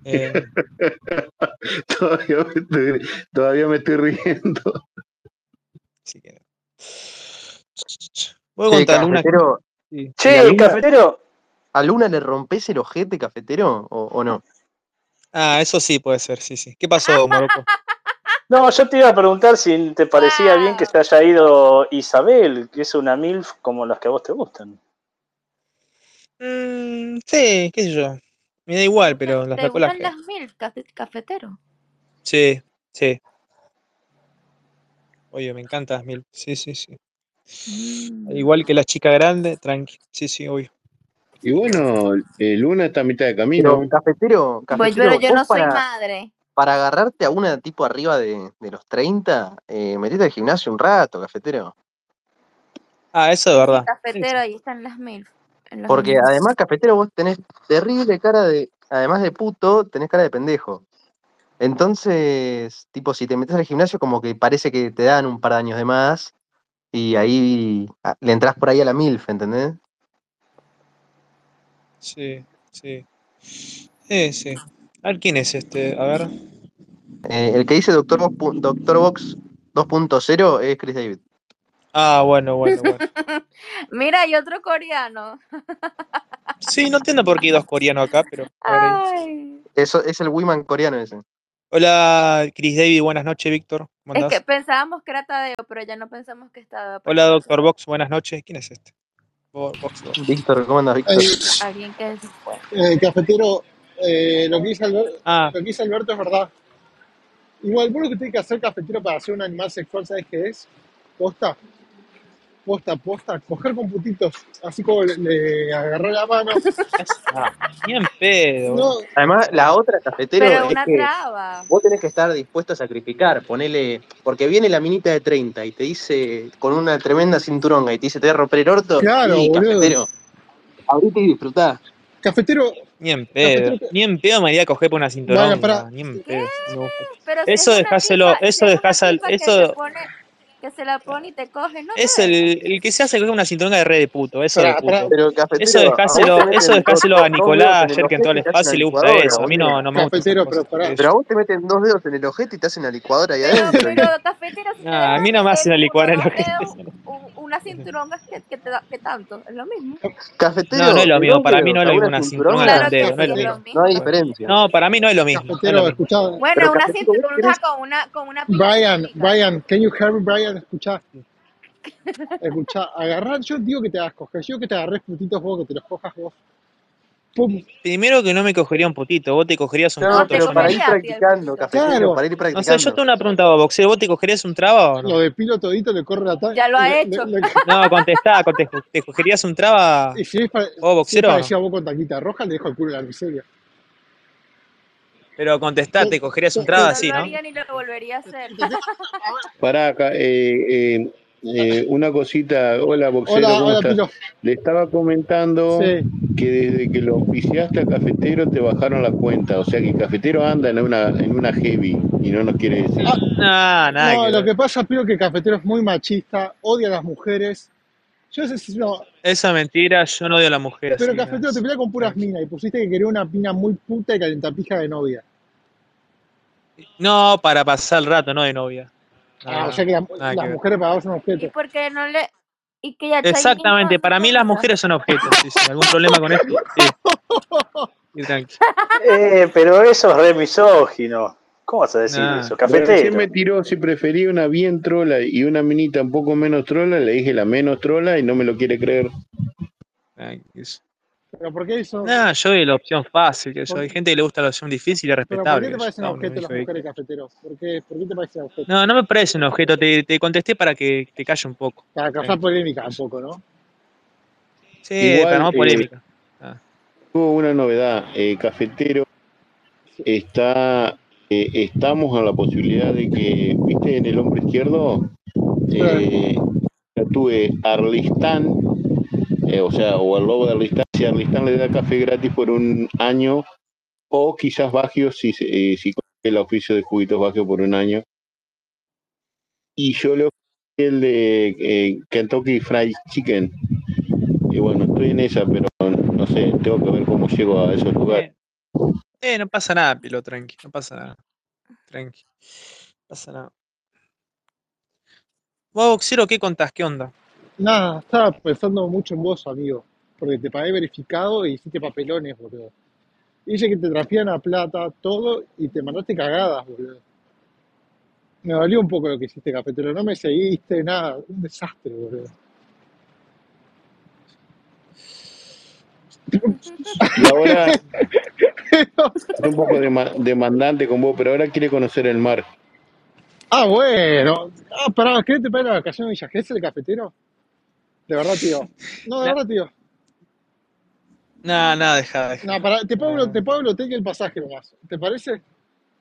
Eh, [laughs] todavía, me estoy, todavía me estoy riendo. así que. Voy a Che, contar una. cafetero, sí. ¿Y a Che, Luna? cafetero. ¿a Luna le rompes el ojete, cafetero? ¿O, o no? Ah, eso sí puede ser, sí, sí. ¿Qué pasó, Morocco? [laughs] No, yo te iba a preguntar si te parecía bien que se haya ido Isabel, que es una MILF como las que a vos te gustan. Mm, sí, qué sé yo. Me da igual, pero las ¿Te gustan las mil, cafe- cafetero? Sí, sí. Oye, me encanta las mil. Sí, sí, sí. Mm. Igual que la chica grande, tranqui. Sí, sí, obvio. Y bueno, eh, Luna está a mitad de Pero camino. cafetero, Pues cafetero, pero yo no soy para, madre. para agarrarte a una tipo arriba de, de los 30, eh, metete al gimnasio un rato, cafetero. Ah, eso es verdad. Cafetero, sí. ahí están las mil. Porque además, cafetero, vos tenés terrible cara de, además de puto, tenés cara de pendejo. Entonces, tipo, si te metes al gimnasio, como que parece que te dan un par de años de más y ahí ah, le entras por ahí a la MILF, ¿entendés? Sí, sí. Sí, sí. A ver quién es este. A ver. Eh, el que dice Doctor Doctor Box 2.0 es Chris David. Ah, bueno, bueno, bueno. [laughs] Mira, hay otro coreano. Sí, no entiendo por qué hay dos coreanos acá, pero a ver ahí. Ay. Eso es el Wiman coreano ese. Hola, Chris David, buenas noches, Víctor. ¿Cómo Es que pensábamos que era Tadeo, pero ya no pensamos que estaba. Hola, Doctor Box, buenas noches. ¿Quién es este? Bo- Box, Box. Víctor, ¿cómo andas, Víctor? Eh, Alguien que eh, cafetero, eh, lo, que dice Alberto, Ah, lo que dice Alberto es verdad. Igual, vos lo que tenés que hacer, cafetero, para ser un animal sexual, ¿sabes qué es? Posta, posta, posta, coger con putitos, así como le, le agarró la mano. ah, [laughs] ni en pedo. No, Además, la otra cafetero Pero es una que traba. vos tenés que estar dispuesto a sacrificar, ponele, porque viene la minita de 30 y te dice con una tremenda cinturonga y te dice te voy a romper el orto, claro, y cafetero, abrite y disfrutá. Cafetero, Ni en pedo. cafetero, Ni en pedo me iría a coger por una para, Ni en pedo. No Eso dejáselo, eso dejáselo, eso pone, que se la pone y te coge, no es el, el que se hace coger una cinturonga de red de puto, eso de puto. Pero Eso cafetero, a dejáselo, eso dejáselo a Nicolás el ayer que entró ojete al espacio y le gusta eso. A mí no, no me cafetero, pero. Pero a vos te meten dos dedos en el ojete y te hacen una licuadora ahí adentro. pero cafetero, a mí no me hacen la licuadora en la dedos, un- una cinturonga que, que te da, que tanto, es lo mismo. No, no Cafetero, es lo mismo. Para mí no es a lo mismo una Claro que dedo, no es lo mismo. no hay No, diferencia. no, para mí no es lo mismo. No es lo Cafetero, mismo. escuchá. Bueno, una cafetero, querés, con una, con una Brian. Brian, can you hear me, Brian? Escuchá, escuchá, agarrar, yo digo que te hagas coger, yo digo que te agarres putitos vos, que te los cojas vos. Pum, Primero que no me cogería un putito, vos te cogerías un te pero yo para ir a practicando, claro, para ir No sé, yo practicando. tengo una pregunta, vos, boxeo, ¿vos te cogerías un traba o lo no? de pilo todito le corre la ta- Ya lo ha le- hecho. le- le- No, contestá, conte- ¿te cogerías un traba y si es, para, vos, si es boxero o a vos con taquita roja, le dejo el culo en la miseria. Pero contestá, Te- ¿te cogerías un traba No así, lo no? haría ni lo volvería a hacer. [laughs] Pará acá, eh, eh, eh, una cosita. Hola, boxero, Hola, ¿cómo hola estás? Pilo. Le estaba comentando Sí, que desde que lo oficiaste a Cafetero te bajaron la cuenta. O sea que Cafetero anda en una, en una heavy y no nos quiere decir. Ah, No, nada no, que lo ver. que pasa, Pilo, que Cafetero es muy machista, odia a las mujeres. Yo sé si no, Esa mentira, yo no odio a la mujer pero. Cafetero te pelea con puras minas y pusiste que quería una mina muy puta y calentapija de novia. No, para pasar el rato, no de novia. Ah, o sea que la- nada que las mujeres para vos son Y objetos. porque no le. Y que ya Exactamente, para mí las mujeres son objetos. Sí, sí. ¿Algún problema con esto? Sí, [laughs] sí, tranqui. Eh, pero eso es re misógino. ¿Cómo vas a decir Nah. eso? Pero recién Cafetero. me tiró si prefería una bien trola y una minita un poco menos trola. Le dije la menos trola y no me lo quiere creer. ¿Pero por qué eso? Nah, yo doy la opción fácil, que yo. ¿Por, Hay gente que le gusta la opción difícil y es pero ¿por respetable. qué te parecen objetos las mujeres cafeteros? ¿Por qué, ¿Por qué te parecen objetos? No, no me parece un objeto, te, te contesté para que te calle un poco. Para causar polémica un poco, ¿no? Sí, para Igual no eh, polémica. Ah. hubo una novedad. Eh, Cafetero está, eh, estamos a la posibilidad de que, viste, en el hombro izquierdo, eh, tuve Arlistán, eh, o sea, o el logo de Arlistán, si Arlistán le da café gratis por un año, o quizás Bagio si, eh, si el oficio de juguitos Bagio por un año. Y yo le ofrecí el de eh, Kentucky Fried Chicken. Y bueno, estoy en esa, pero no sé, tengo que ver cómo llego a esos lugares. Eh, eh, no pasa nada, Pilo, tranqui, no pasa nada. Tranqui, no pasa nada. Vos, boxero, ¿qué contás? ¿Qué onda? Nada, estaba pensando mucho en vos, amigo. Porque te pagué verificado y hiciste papelones, boludo. Dice que te trapean a plata, todo, y te mandaste cagadas, boludo. Me dolió un poco lo que hiciste, cafetero. No me seguiste, nada. Un desastre, boludo. [laughs] Y ahora [laughs] es un poco dema- demandante con vos, pero ahora quiere conocer el mar. Ah, bueno. Ah, pará, ¿qué te paga la vacación de Villa Gesell, el cafetero? De verdad, tío. No, de verdad, tío. no, no, deja, deja. No, para, te pago, No. te pago el hotel y el pasaje nomás. ¿Te parece?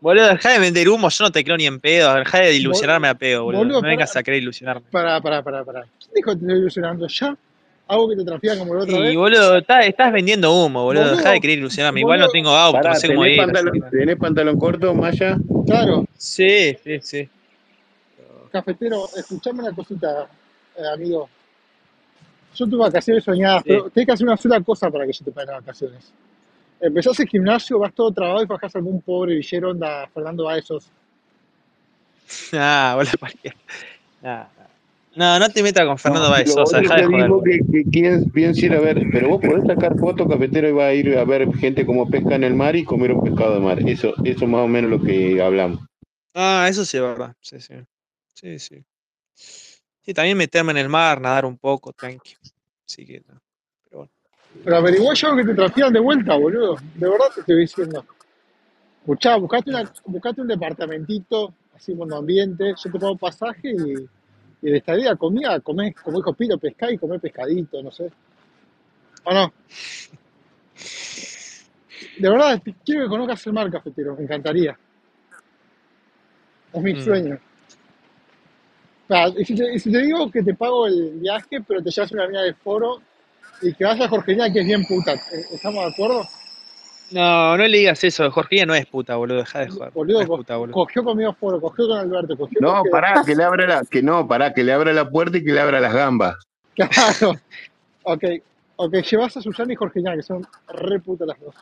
Boludo, dejá de vender humo, yo no te creo ni en pedo, dejá de ilusionarme a pedo, boludo. boludo, No para, vengas a querer ilusionarme. para, para, para, para. ¿Quién dijo que te estoy ilusionando? ¿Ya? ¿Algo que te transfieran como la otra Y vez? boludo, está- estás vendiendo humo, boludo, dejá de Boludo, querer ilusionarme. Igual no boludo, tengo auto, no Pará, sé cómo ¿tenés ir, así pantalón, no. ¿tenés pantalón corto, Maya? claro. Sí, sí, sí. Cafetero, escuchame una cosita, eh, amigo. Yo tuve vacaciones soñadas, Sí. pero tenés que hacer una sola cosa para que yo te pague las vacaciones. Empezás el gimnasio, vas todo trabado y bajás a algún pobre villero, onda Fernando Baezos. [laughs] Ah, boludo. Nah, nah. No, no te metas con Fernando No, Baez Sosa, dejá de que joder, dijo boludo. que, que piensa ir a ver, pero vos podés sacar fotos, cafetero, y va a ir a ver gente como pesca en el mar y comer un pescado de mar. Eso, eso más o menos lo que hablamos. Ah, eso sí es verdad. Sí, sí. Sí, sí. Sí, también meterme en el mar, nadar un poco, tranqui. Así que, no. Pero bueno. Pero averiguá yo que te transfieran de vuelta, boludo. De verdad te estoy diciendo. Escuchá, buscate, una, buscate un departamentito, así con ambiente, yo te pago pasaje y, y de estadía, comida, comés, como dijo Pilo, pescá y comés pescadito, no sé. ¿O no? De verdad, quiero que conozcas el mar, cafetero, me encantaría. Es mi Mm. sueño. Ah, y, si te, y si te digo que te pago el viaje, pero te llevas una amiga de foro y que vaya a Jorgeña, que es bien puta, ¿eh, ¿estamos de acuerdo? No, no le digas eso. Jorgilla no es puta, boludo. Deja de joder. No Boludo, es co- puta, boludo. cogió conmigo foro, cogió con Alberto, cogió No, con pará, que le abra la, que no, pará, que le abra la puerta y que le abra las gambas. Claro. Ok, ok, llevas a Susana y Jorgeña, que son re putas las dos.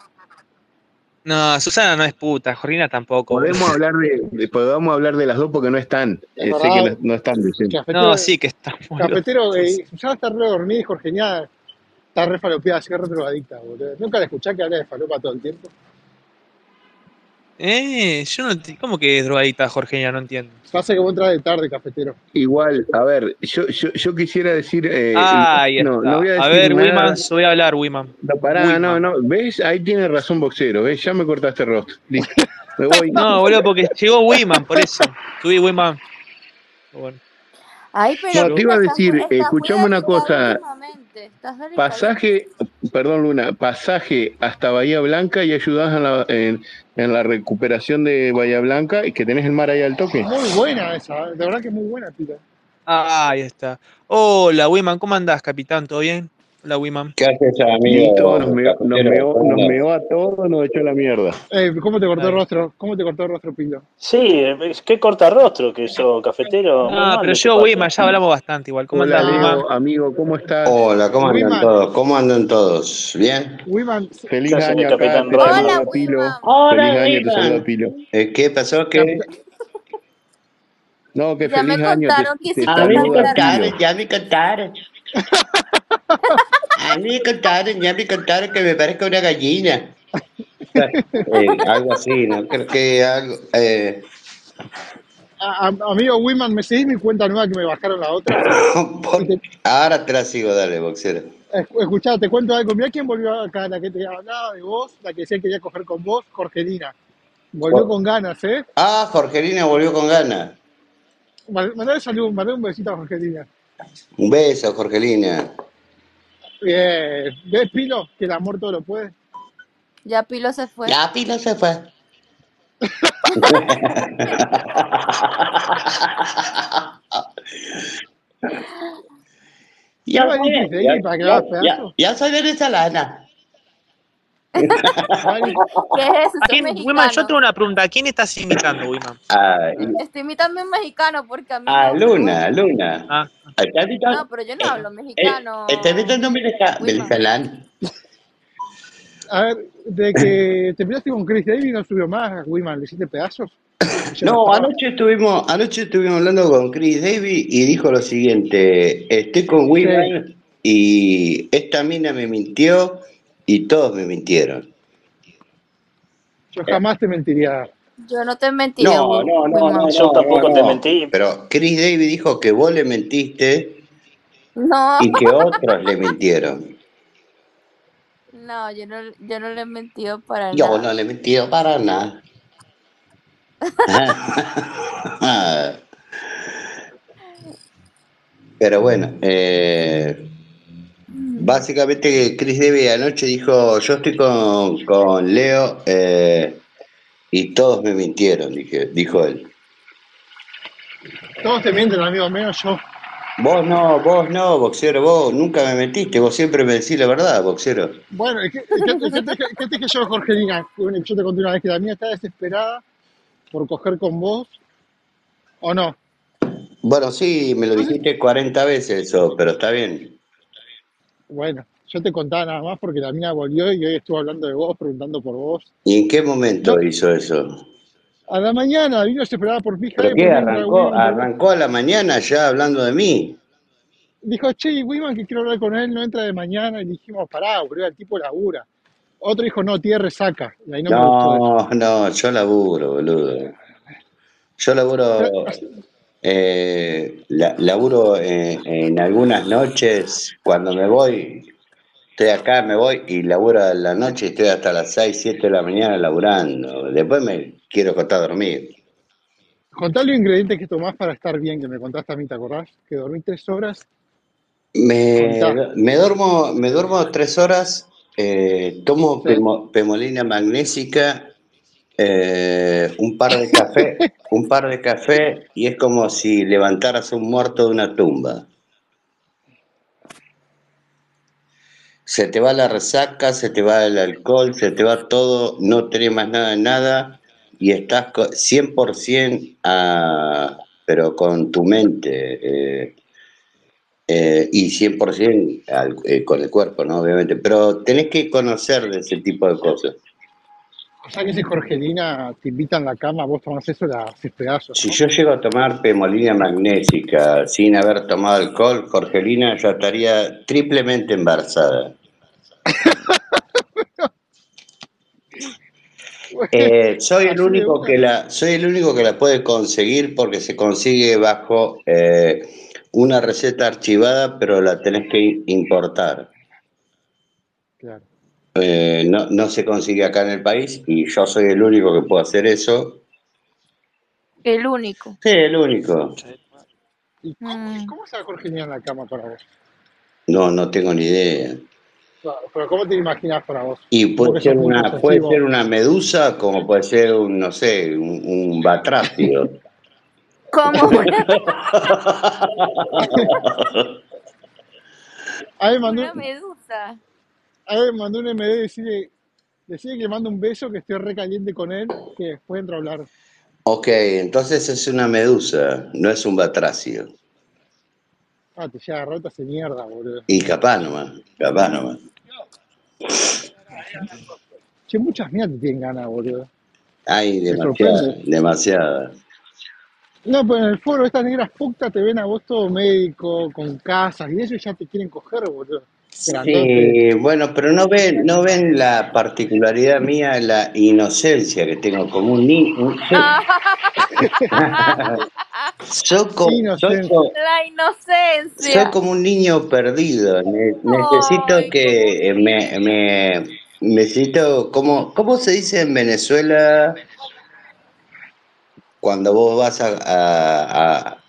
No, Susana no es puta. Jorgina tampoco. Podemos hablar de, de- podemos hablar de las dos porque no están. Es Eh, sé que verdad. no, no están diciendo. Cafetero, No, sí que está, boludo. cafetero eh. Susana está re dormida y Jorgeña está re falopeada, así que re drogadicta, boludo. ¿Nunca la escuchás que habla de falopa todo el tiempo? Eh, yo no ¿Cómo que es drogadita Jorgina? No entiendo. Pasa que vos entras de tarde, cafetero. Igual, a ver, yo, yo, yo quisiera decir, eh, Ah, ahí no, está. no voy a A decir ver, nada. Wiman, voy a hablar, Wiman. No, pará, no, Wiman. no, ¿ves? Ahí tiene razón boxero, ¿ves? Ya me cortaste el rostro. Listo. Me voy. [laughs] No, boludo, porque llegó Wiman, por eso. Subí Wiman. Bueno. Ay, pero No, te iba a decir, escuchame una cosa. Pasaje, perdón Luna, pasaje hasta Bahía Blanca y ayudás en la, en, en la recuperación de Bahía Blanca y que tenés el mar ahí al toque. Muy buena esa, de verdad que es muy buena, tita. Ah, ahí está. Hola, Wiman, ¿cómo andás, capitán? ¿Todo bien? Hola, Wiman. ¿Qué haces, Listo, amigo? nos meó, nos Cafetero, meó, ¿cómo nos andás? meó a todos, nos echó la mierda. Eh, ¿Cómo te cortó el rostro? ¿Cómo te cortó el rostro, Pilo? Sí, qué corta rostro que eso, cafetero. No, mal pero yo. Wiman, ya hablamos bastante igual. ¿Cómo Hola? Leo, amigo, ¿cómo estás? Hola, ¿cómo andan Wiman, todos? ¿Cómo andan todos? ¿Bien? Wiman, Feliz ¿Qué hace mi año acá, capitán te Hola, Pilo. Feliz año, te saluda. Pilo. Eh, ¿Qué pasó? ¿Qué? No, que Ya me feliz año, te, contaron que te hiciste A mí me contaron, ya me contaron. A mí me contaron, ya me contaron que me parezca una gallina. [laughs] Eh, algo así, ¿no? Creo que algo... Eh, a- a- amigo Wiman, ¿me seguís mi cuenta nueva que me bajaron la otra? [laughs] Ahora te la sigo, dale, boxero. escu- escuchá, te cuento algo. Mirá quién volvió acá, la que te hablaba de vos, la que decía que quería coger con vos, Jorgelina. Volvió con ganas, ¿eh? Ah, Jorgelina volvió con ganas. Mandale salud, mandale un besito a Jorgelina. Un beso, Jorgelina. Bien. ¿Ves, Pilo? Que el amor todo lo puede. Ya Pilo se fue. Ya, Pilo se fue. ¿Qué [laughs] Ya ya, ya, ya soy venezolana. ¿Qué es Wiman, yo tengo una pregunta. ¿A quién estás imitando, Wiman? A, Estoy imitando a un mexicano porque a mí a no. Luna, a Luna. Ah, No, pero yo no eh, hablo eh, mexicano. está invitando un veneza- Wiman. venezolano. A ver, de que te peleaste con Chris Davis no subió más, Wiman, le hiciste pedazos. [laughs] No anoche estuvimos, anoche estuvimos hablando con Chris Davis y dijo lo siguiente, estoy con Sí. Wiman y esta mina me mintió y todos me mintieron. Yo jamás te mentiría. Yo no te mentiría, No, no, no, Wiman. no, Yo no, tampoco no, te no. mentí. Pero Chris Davis dijo que vos le mentiste No, y que otros le mintieron. no, yo no, yo no le he mentido para Yo nada. no le he mentido para nada. [laughs] Pero bueno, eh, básicamente Chris Debbie anoche dijo, yo estoy con, con Leo eh, y todos me mintieron, dije, dijo él. Todos te mienten, amigo, menos yo. Vos no, vos no, boxero, vos nunca me mentiste, vos siempre me decís la verdad, boxero. Bueno, ¿qué, te dije- yo, Jorgelina? Bueno, Yo te conté una vez que la mía está desesperada por coger con vos, ¿o no? Bueno, sí, me lo dijiste 40 veces eso, pero está bien. Bueno, yo te contaba nada más porque la mía volvió y hoy estuvo hablando de vos, preguntando por vos. ¿Y en qué momento hizo eso? A la mañana vino desesperada por mi hija ¿Pero qué? ¿Arrancó, arrancó a la mañana ya hablando de mí? dijo, che, Wiman que quiero hablar con él, no entra de mañana. Y dijimos, pará, boludo, el tipo labura. Otro dijo, no, tiene resaca. Y ahí no, me gustó eso. No, no, yo laburo, boludo. Yo laburo, eh, la- laburo en, en algunas noches, cuando me voy, estoy acá, me voy y laburo a la noche y estoy hasta las 6, 7 de la mañana laburando. Después me quiero acostar a dormir. Contá los ingredientes que tomás para estar bien, que me contaste a mí, ¿te acordás? Que dormí tres horas. Me, me duermo, me duermo tres horas, eh, tomo pemo- pemolina magnésica, eh, un par de café, un par de café y es como si levantaras un muerto de una tumba. Se te va la resaca, se te va el alcohol, se te va todo, no tenés más nada nada y estás co- 100% a, pero con tu mente. eh, eh, y 100% al- con el cuerpo, ¿no? Obviamente. Pero tenés que conocer de ese tipo de cosas. O sea que si Jorgelina te invita en la cama, vos tomás eso, la haces pedazos. Si yo llego a tomar pemolina magnésica sin haber tomado alcohol, Jorgelina ya estaría triplemente embarazada. [laughs] Eh, soy el único que la soy el único que la puede conseguir porque se consigue bajo eh, una receta archivada, pero la tenés que importar. Claro. Eh, no, no se consigue acá en el país y yo soy el único que puedo hacer eso. El único. Sí, el único. ¿Y cómo, Mm. y cómo está Jorgelina en la cama para vos? No, no tengo ni idea. Claro, Pero ¿cómo te imaginas para vos? Y puede ser una, puede ser una medusa, como puede ser un, no sé, un, un batracio. ¿Cómo? [laughs] [laughs] A ver, mandó, Una medusa. A ver, mandó un MD, decide, decide que le mando un beso, que estoy re caliente con él, que después entra a hablar. Ok, entonces es una medusa, no es un batracio. Ah, te llega rota esa mierda, boludo. Y capaz nomás, capaz nomás. Che, muchas minas te tienen ganas, boludo. Me demasiada, demasiada. No, pues en el foro estas negras putas te ven a vos todo médico, con casas, y ellos ya te quieren coger, boludo. Sí, bueno, pero no ven, no ven la particularidad mía, la inocencia que tengo como un niño. [laughs] Soy, co- soy, Inocencia. La soy como un niño perdido. Ne- necesito Ay, que me, me necesito, ¿cómo, ¿cómo se dice en Venezuela cuando vos vas a, a, a,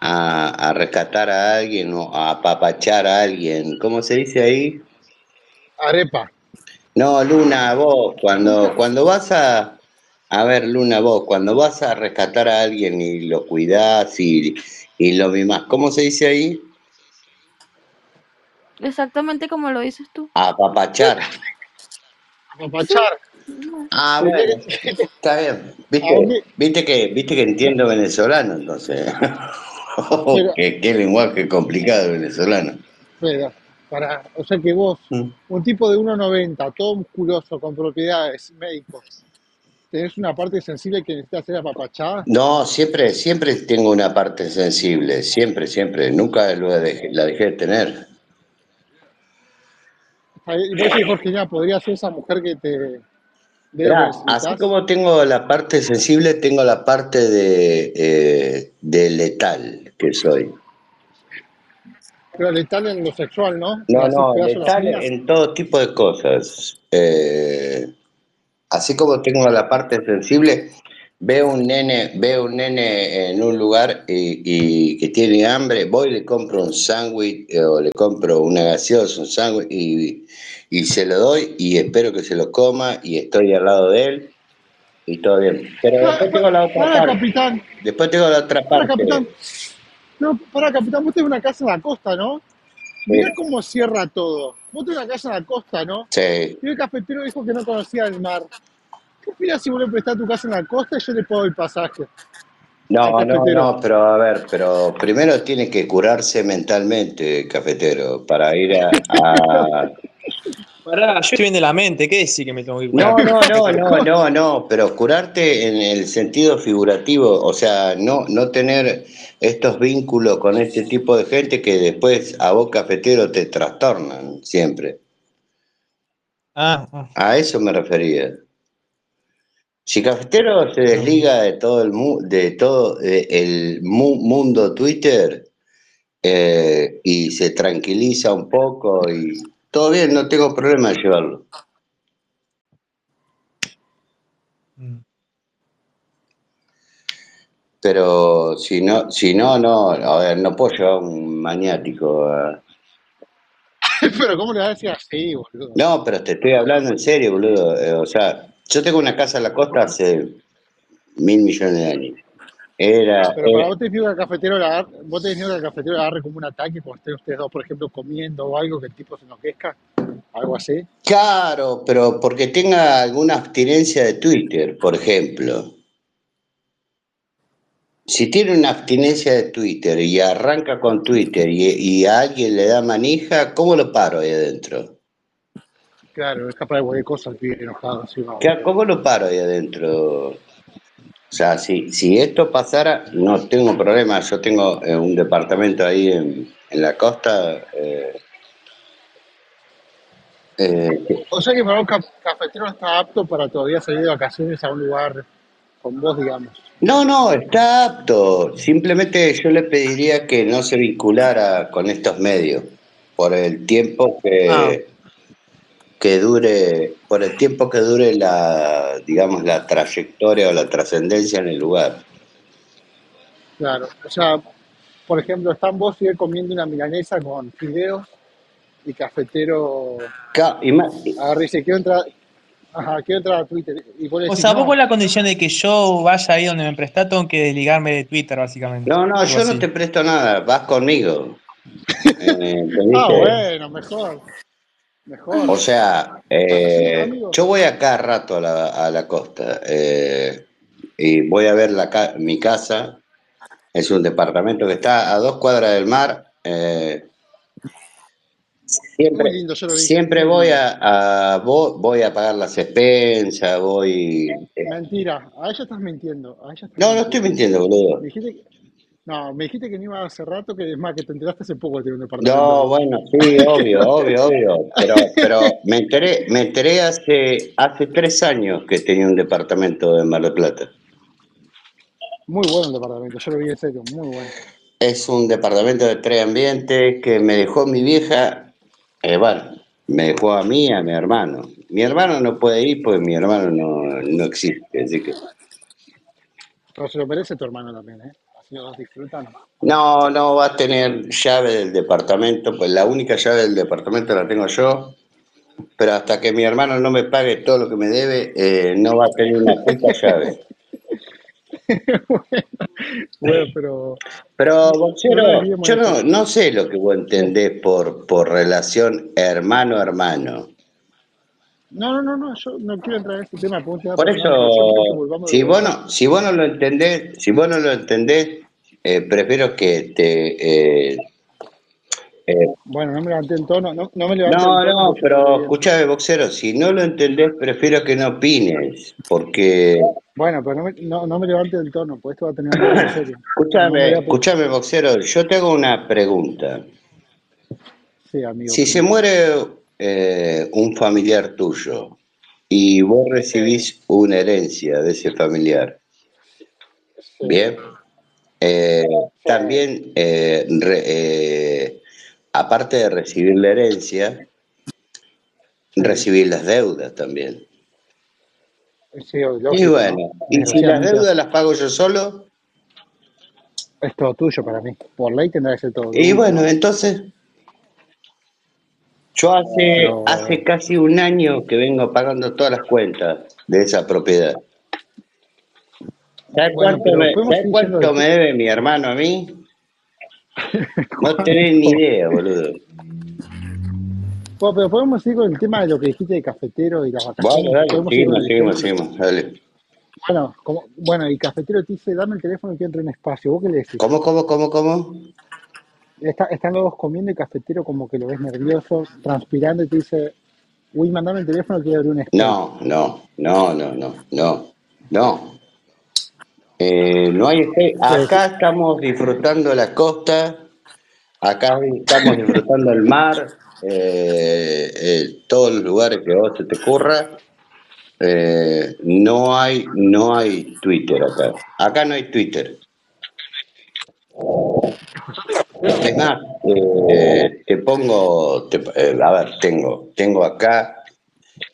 a- a rescatar a alguien o a apapachar a alguien? ¿Cómo se dice ahí? Arepa. No, Luna, vos, cuando, cuando vas a, a ver, Luna, vos, cuando vas a rescatar a alguien y lo cuidás y, y lo mimás, ¿cómo se dice ahí? Exactamente como lo dices tú. Apapachar. Apapachar. Ah, bueno, está bien. ¿A ¿Viste, dónde? viste que, viste que entiendo venezolano, entonces. [laughs] Pero, qué, qué lenguaje complicado el venezolano. pero, para, o sea que vos, Mm. un tipo de 1,90, todo musculoso, con propiedades, médico, tenés una parte sensible que necesita ser apapachada. No, siempre, siempre tengo una parte sensible, siempre, siempre. Nunca lo dejé- la dejé de tener. Y vos Jorge, podría ser esa mujer que te Mirá, así como tengo la parte sensible, tengo la parte de, eh, de letal que soy. Pero letal en lo sexual, ¿no? No, no, letal en todo tipo de cosas. Eh, así como tengo la parte sensible, veo un nene, veo un nene en un lugar y, y que tiene hambre, voy y le compro un sándwich eh, o le compro una gaseosa, un sándwich y, y se lo doy y espero que se lo coma y estoy al lado de él y todo bien. Pero Para, después tengo la otra para, parte, capitán, después tengo la otra para, parte. capitán. No, para, capitán, vos tenés una casa en la costa, ¿no? Mirá cómo cierra todo. Vos tenés una casa en la costa, ¿no? Sí. Y el cafetero dijo que no conocía el mar. ¿Qué opinas si vos le prestás tu casa en la costa y yo le pago el pasaje No, no, no, pero a ver, pero primero tiene que curarse mentalmente, cafetero, para ir a, a- [laughs] Pará, yo estoy bien de la mente, ¿qué decir que me tengo que No, curar? no, no, [laughs] no, no, no, pero curarte en el sentido figurativo, o sea, no, no tener estos vínculos con este tipo de gente que después a vos, cafetero, te trastornan siempre. Ah, ah. A eso me refería. Si Cafetero se desliga de todo el mu- de todo eh, el mu- mundo Twitter eh, y se tranquiliza un poco y todo bien, no tengo problema de llevarlo. Mm. Pero si no, si no, no, a ver, no puedo llevar un maniático. a- [laughs] Pero ¿cómo le vas a decir así, boludo? No, pero te estoy hablando en serio, boludo. Eh, o sea, yo tengo una casa en la costa hace mil millones de años. Era, Pero para eh, vos te miedo que el cafetero la vos miedo que el cafetero la agarre como un ataque cuando estén ustedes dos, por ejemplo, comiendo o algo que el tipo se enloquezca, algo así. Claro, pero porque tenga alguna abstinencia de Twitter, por ejemplo. Si tiene una abstinencia de Twitter y arranca con Twitter y, y a alguien le da manija, ¿cómo lo paro ahí adentro? Claro, es capaz de cualquier cosa el enojado, así va, ¿Qué- boludo. ¿Cómo lo paro ahí adentro? O sea, si, si esto pasara, no tengo problema. Yo tengo eh, un departamento ahí en, en la costa. eh, eh, que- O sea que para ca- cafetero está apto para todavía salir de vacaciones a un lugar con vos, digamos. No, no, está apto. Simplemente yo le pediría que no se vinculara con estos medios por el tiempo Ah, que, dure, por el tiempo que dure la, digamos, la trayectoria o la trascendencia en el lugar. Claro, o sea, por ejemplo, están vos y él comiendo una milanesa con fideos y cafetero Ca- y agarra y dice, quiero entrar, ajá, quiero entrar a Twitter. Y vos le o sea, vos con no, la condición de que yo vaya ahí donde me prestás, tengo que desligarme de Twitter, básicamente. No, no, yo no te presto nada, vas conmigo. [laughs] Eh, ah, bueno, mejor, mejor. O sea, eh, yo voy a cada rato a la, a la costa eh, y voy a ver la, mi casa. Es un departamento que está a dos cuadras del mar. eh, siempre, lindo, siempre voy a, a- vo- voy a pagar las expensas, voy. Mentira, a ella estás mintiendo, a ella estás No, no estoy mintiendo. boludo. Dijiste que, no, me dijiste que no iba hace rato, que es más, que te enteraste hace poco que tenía un departamento No, bueno, sí, obvio, [laughs] obvio, obvio. Pero, pero me enteré, me enteré hace, hace tres años que tenía un departamento en Mar del Plata. Muy bueno el departamento, yo lo vi en serio, muy bueno. Es un departamento de tres ambientes que me dejó mi vieja, eh, bueno, me dejó a mí y a mi hermano. Mi hermano no puede ir porque mi hermano no, no existe, así que... Pero se lo merece tu hermano también, ¿eh? Los disfrutan. No, no va a tener llave del departamento, pues la única llave del departamento la tengo yo, pero hasta que mi hermano no me pague todo lo que me debe, eh, no va a tener una puta [laughs] llave. Bueno, pero Pero, no boxero, yo no, no sé lo que vos entendés por, por relación hermano-hermano. No, no, no, no, yo no quiero entrar en este tema, por pero eso, si vos no, si vos no lo entendés, si vos no lo entendés, eh, prefiero que te... eh, eh, Bueno, no me levanté el tono, no, no me levanté el no, tono no, pero escuchame, boxero, si no lo entendés, prefiero que no opines, porque... Bueno, pero no me, no, no me levante el tono, pues esto va a tener serio. [laughs] Escúchame, escúchame, boxero, yo te hago una pregunta. Sí, amigo, Si se muere un familiar tuyo y vos recibís una herencia de ese familiar, Sí, bien, eh, también, eh, re- eh, aparte de recibir la herencia, recibir las deudas también. Sí, Y bueno, y si las deudas las pago yo solo, es todo tuyo para mí. Por ley tendrá que ser todo y tuyo, bueno, ¿no? entonces, yo hace, Pero, hace casi un año que vengo pagando todas las cuentas de esa propiedad. ¿Sabes bueno, cuánto me, podemos ¿sabes seguir yendo cuánto de me debe mi hermano a mí? [laughs] No tenés ni idea, boludo. Bueno, pero podemos seguir con el tema de lo que dijiste de cafetero y las Bueno, vacaciones. dale, seguir con seguimos, seguimos, seguimos, dale. Bueno, como, bueno, y cafetero te dice, dame el teléfono que entre en espacio. ¿Vos qué le decís? ¿Cómo, cómo, cómo, cómo? Está, están los dos comiendo y cafetero como que lo ves nervioso, transpirando y te dice, uy, mandame el teléfono que quiero abrir un space. No, no, no, no, no, no, no. Eh, no hay Acá estamos disfrutando la costa, acá estamos disfrutando el mar, eh, eh, todos los lugares que vos se te ocurra. No hay, no hay Twitter acá. Acá no hay Twitter. Es más, te pongo, te- a ver, tengo, tengo acá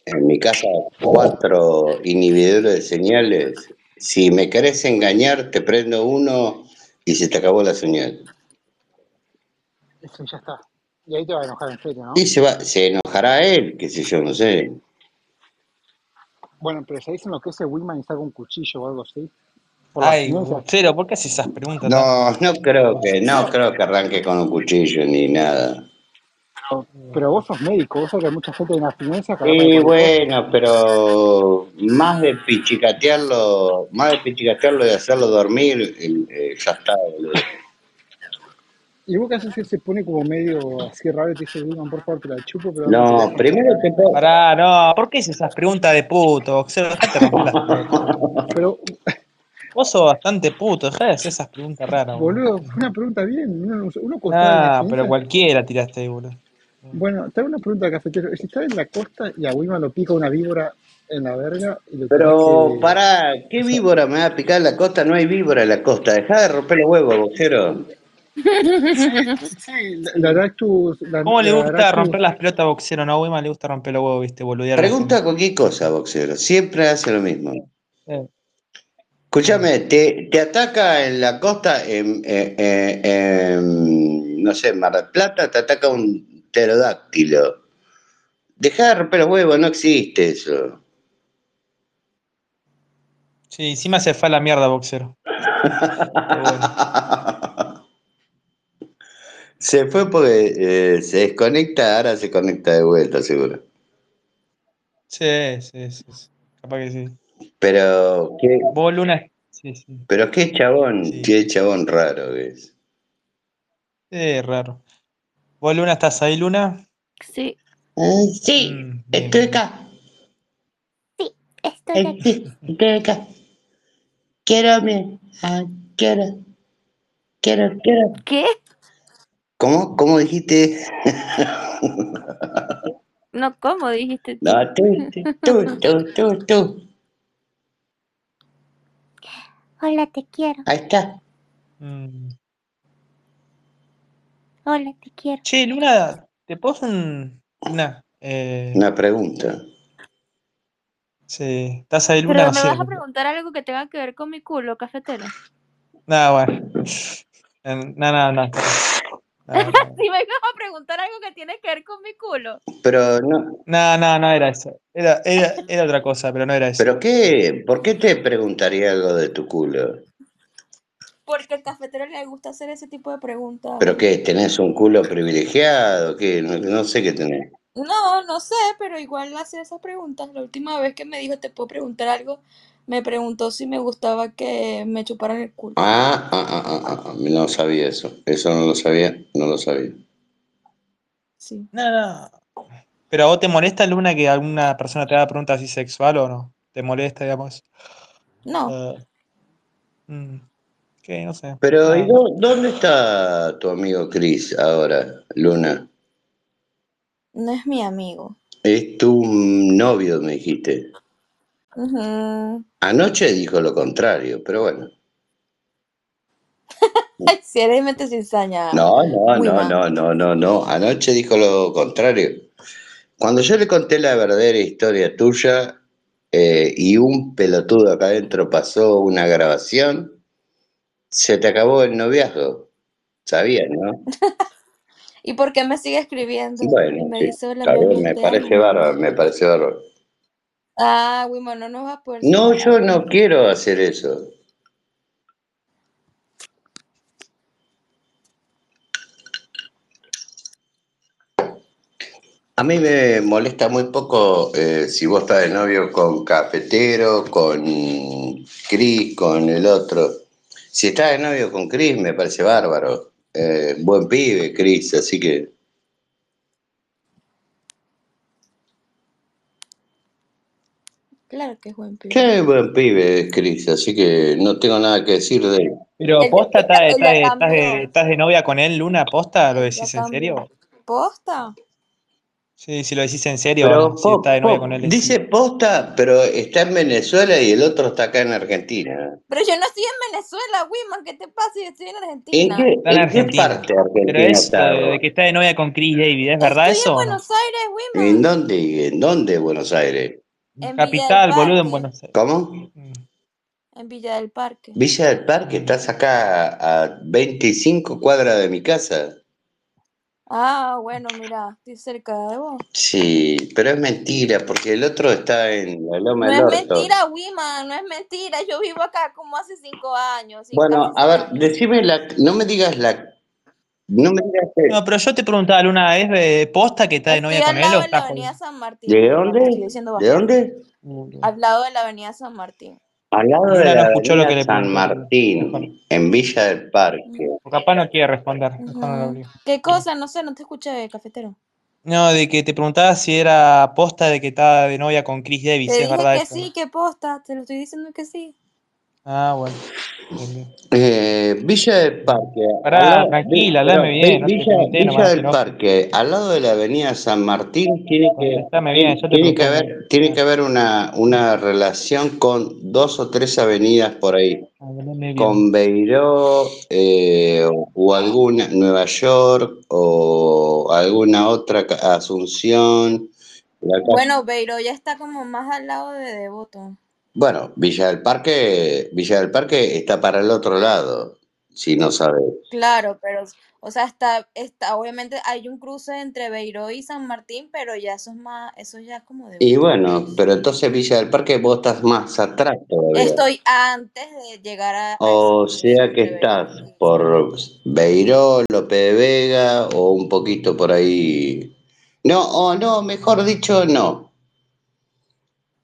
en mi casa cuatro inhibidores de señales. Si me querés engañar, te prendo uno y se te acabó la señal. Eso ya está. Y ahí te va a enojar en serio, ¿no? Y se va, se enojará él, qué sé yo, no sé. Bueno, pero se dicen lo que ese Wiman y saca un cuchillo o algo así. Por Ay. Boxero, ¿por qué haces esas preguntas No, no creo que, no creo que arranque con un cuchillo ni nada. Pero, pero vos sos médico, vos sabés que hay mucha gente en abstinencia que agarra de Y cualquier cosa. bueno, pero más de pichicatearlo, más de pichicatearlo y hacerlo dormir, eh, eh, ya está, boludo. Y vos que haces que se pone como medio así raro y te dice, Wiman, por favor, te la chupo, pero No, teléfono. primero te pongo. Pará, no, ¿por qué haces esas preguntas de puto, las [laughs] pelotas. Pero, Vos sos bastante puto, dejá de hacer esas preguntas raras, boludo. una pregunta bien. Uno, uno Ah, pero cualquiera tiraste ahí, boludo. Bueno, te hago una pregunta, cafetero. Si estás en la costa y a Wiman lo pica una víbora en la verga y lo Pero que. pará, ¿qué víbora me va a picar en la costa? No hay víbora en la costa. Dejá de romper los huevos, boxero. [laughs] sí, la darás tus. La, ¿Cómo le gusta romper las pelotas Boxero? No, a Wiman le gusta romper los huevos, viste, boludear Pregunta gente. cualquier cosa, boxero. Siempre hace lo mismo. Eh, Escúchame, te, te ataca en la costa, en, en- en, no sé, en Mar del Plata, te ataca un pterodáctilo. Dejá de romper los huevos, no existe eso. Sí, encima se fue a la mierda, Boxero. [laughs] Bueno. Se fue porque eh, se desconecta, ahora se conecta de vuelta, seguro. Sí, sí, sí, sí. Capaz que sí. Pero qué, Vos, Luna, sí, sí. pero qué chabón, Sí, qué chabón raro que es. sí, raro. ¿Vos, Luna, estás ahí, Luna? Sí, Eh, sí, Mm, estoy acá. sí, estoy Eh, aquí. sí, estoy acá. Quiero mi, ah, quiero, quiero, quiero. ¿Qué? ¿Cómo? ¿Cómo dijiste? No, ¿cómo dijiste tú? No, tú, tú, tú, tú, tú, tú. Hola, te quiero. Ahí está. Mm. Hola, te quiero. Che, Luna, ¿te puedo hacer un... Luna, eh, Una pregunta. sí, ¿estás ahí, Luna? Pero No me vas a preguntar algo que tenga que ver con mi culo, cafetero. Nada, bueno. No, no, no. No, no, Si me vas a preguntar algo que tiene que ver con mi culo. Pero no, no, no, no era eso. Era, era, era otra cosa, pero no era eso. ¿pero qué? ¿Por qué te preguntaría algo de tu culo? Porque al cafetero le gusta hacer ese tipo de preguntas. ¿Pero qué? ¿Tenés un culo privilegiado? ¿Qué? No, no sé qué tenés. No, no sé, pero igual hace esas preguntas. La última vez que me dijo, te puedo preguntar algo, me preguntó si me gustaba que me chuparan el culo. Ah, ah, ah, ah, ah, ah, no sabía eso. Eso no lo sabía, no lo sabía. Sí. No, no. ¿Pero a vos te molesta, Luna, que alguna persona te haga preguntas así sexual o no? ¿Te molesta, digamos? No, Eh, mm, ¿Qué? No sé. Pero, ¿y No, dónde está tu amigo Chris ahora, Luna? no es mi amigo. Es tu novio, me dijiste. Anoche dijo lo contrario, pero bueno. [laughs] Si eres mente cizaña, No, no, no, no, no, no, no. Anoche dijo lo contrario. Cuando yo le conté la verdadera historia tuya, eh, y un pelotudo acá adentro pasó una grabación, se te acabó el noviazgo. Sabías, ¿no? [laughs] ¿Y por qué me sigue escribiendo? Bueno, me sí, bien, me parece bárbaro, me parece bárbaro. Ah, Wimo, no nos va a poder No, yo no quiero hacer eso. A mí me molesta muy poco eh, si vos estás de novio con Cafetero, con Cris, con el otro. Si estás de novio con Cris, me parece bárbaro. Eh, buen pibe, Cris, así que. Claro que es buen pibe. Qué buen pibe, Cris, así que no tengo nada que decir de él. Pero posta, ¿estás, de, de novia con él, Luna? ¿Posta? ¿Lo decís en serio? ¿Posta? Sí, si lo decís en serio Pero. Si estás de novia po- con él, dice posta, pero está en Venezuela y el otro está acá en Argentina. Pero yo no estoy en Venezuela, Wiman, ¿qué te pasa? Yo estoy en ¿En Argentina. qué, Está en en qué Argentina. parte de Pero Argentina eso está de, que está de novia con Chris David, ¿es verdad Estoy en eso no? Buenos Aires, ¿En Wiman. dónde? ¿En dónde Buenos Aires? En Villa del Capital, boludo, en. Buenos Aires. ¿Cómo? Mm. En Villa del Parque. Villa del Parque, estás acá a 25 cuadras de mi casa. Ah, bueno, mira, estoy cerca de vos. Sí, pero es mentira, porque el otro está en la Loma No del es mentira, Wiman, no es mentira. Yo vivo acá como hace cinco años, Bueno, a ver, años. decime la, no me digas la, no me digas que, No, pero yo te preguntaba, Luna, ¿es de posta que está de Estoy novia con él o lado de la avenida? San Martín, ¿de dónde? ¿De dónde? Al lado de la avenida San Martín. Al lado de no la escuchó lo que le San. Mejor. Martín, en Villa del Parque. O capaz no quiere responder. No. ¿Qué cosa? No sé, no te escuché, cafetero. No, de que te preguntaba si era posta de que estaba de novia con Chris Davis, Te es dije verdad que sí, que posta, te lo estoy diciendo que sí. Ah, bueno. Eh, Villa del Parque, Pará, lado, tranquila, hablame bien, no Villa, nomás del. Parque, al lado de la avenida San Martín, tiene que, bien, tiene, que haber, bien. tiene que haber una, una relación con dos o tres avenidas por ahí. Con Beiró eh, o, alguna Nueva York o alguna otra Asunción. Bueno, Beiro ya está como más al lado de Devoto. Bueno, Villa del Parque, Villa del Parque está para el otro lado, si no sabes. Claro, pero, o sea, está, está, obviamente hay un cruce entre Beiró y San Martín, pero ya eso es más, eso ya es como Y Devoto. bueno, pero entonces Villa del Parque vos estás más atrás todavía. Estoy antes de llegar a, O sea que estás y por. Beiró, Lope de Vega o un poquito por ahí. No, o no, mejor dicho, no.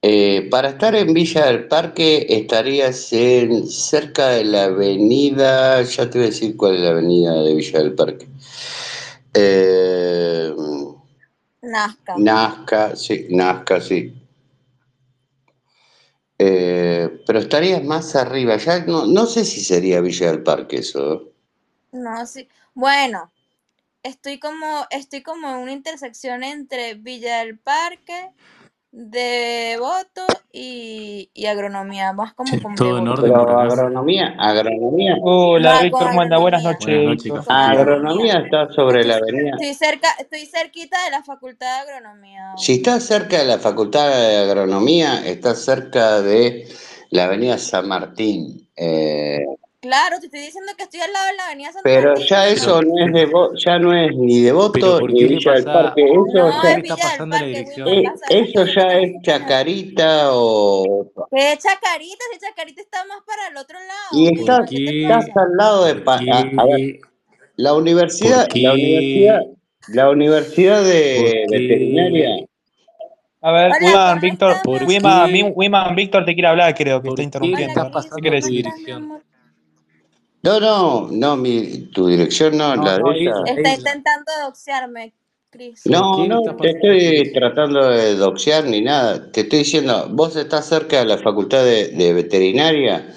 Eh, para estar en Villa del Parque estarías en, cerca de la avenida, ya te voy a decir cuál es la avenida de Villa del Parque. Eh, Nazca. Nazca, sí, Nazca, sí. Eh, pero estarías más arriba, ya no, no sé si sería Villa del Parque eso. No, sí. Bueno, estoy como, estoy como en una intersección entre Villa del Parque, Devoto y, y agronomía, más como con ¿Todo en orden Pero agronomía, agronomía, Hola, No, con Víctor, ¿cómo anda? Buenas noches, Buenas noches, Víctor. Agronomía está sobre la avenida. estoy cerca, estoy cerquita de la facultad de agronomía. Si estás cerca de la Facultad de Agronomía, estás cerca de la avenida San Martín. eh, Claro, te estoy diciendo que estoy al lado de la avenida San pero Martín, ya eso no es de ya no es ni de pero Voto ¿por ni Villa del Parque. Eso No, ya, está pasando la Parque, dirección? Wiman. eh, Vas a ver que eso ya es la Chacarita o ¿Qué Chacarita? Si Chacarita está más para el otro y lado, ¿Por Wiman. estás ¿Qué te estás al lado de ¿Por Pa- a, a ver, la ¿Por universidad, la universidad, la universidad ¿Por de veterinaria. A ver, Wiman, ¿cómo Víctor. Wiman, Víctor te quiere hablar, creo que está ¿Por qué le interrumpiendo. ¿Qué Cris, pasando querés tu ¿cómo decir? estás, mi dirección? amor? No, no, no, mi, tu dirección no, No, la de no, ella. ella, Está intentando doxearme, Cris. ¿Por No, no, te estoy tratando de doxear ni nada. Te estoy diciendo, vos estás cerca de la facultad de, de veterinaria,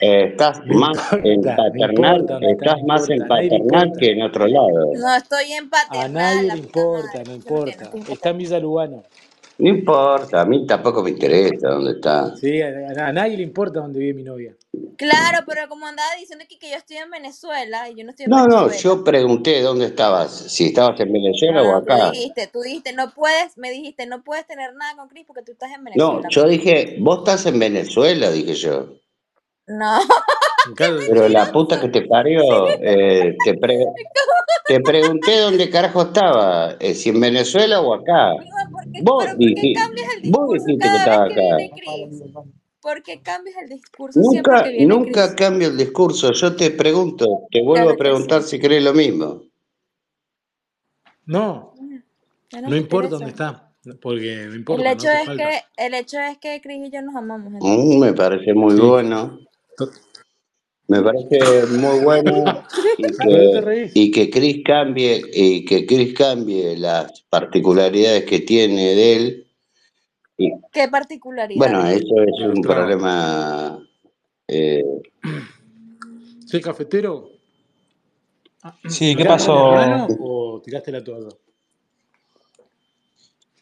eh, estás No más en importa, paternal, importa estás más en a nadie paternal que en otro lado. No estoy en A paternal, nadie la le importa, no importa. Está en. Villa Lugano. No importa, a mí tampoco me interesa dónde está. Sí, a, a- a nadie le importa dónde vive mi novia. Claro, pero como andaba diciendo que, que yo estoy en Venezuela y yo no estoy en No, no, Venezuela. yo pregunté dónde estabas, si estabas en Venezuela No, o no, tú acá. dijiste, tú dijiste, no puedes, me dijiste, no puedes tener nada con Chris porque tú estás en No, Venezuela. yo me dije, vos estás en Venezuela, dije yo. No, [laughs] Pero la puta que te parió, eh, te, pre- te pregunté dónde carajo estaba, eh, si en Venezuela o acá. Iván, ¿por qué, Vos, pero ¿por qué diji- cambias el vos discurso dijiste que estaba acá. viene Chris? ¿Por qué cambias el discurso siempre Nunca, que viene nunca cambio el discurso. Yo te pregunto, te vuelvo Claro a preguntar sí. si crees lo mismo. no, no importa dónde está. Porque no El importa, no hecho es falta. que, el hecho es que Chris y yo nos amamos. Mm, me parece muy Sí. bueno. Me parece muy bueno y ¿Por qué te que, y que Chris cambie, y que Chris cambie las particularidades que tiene de él. Y, ¿Qué bueno, particularidades? eso es un problema. eh, ¿Soy cafetero? Sí, ¿qué ¿Miraste al pasó? o tiraste la toalla?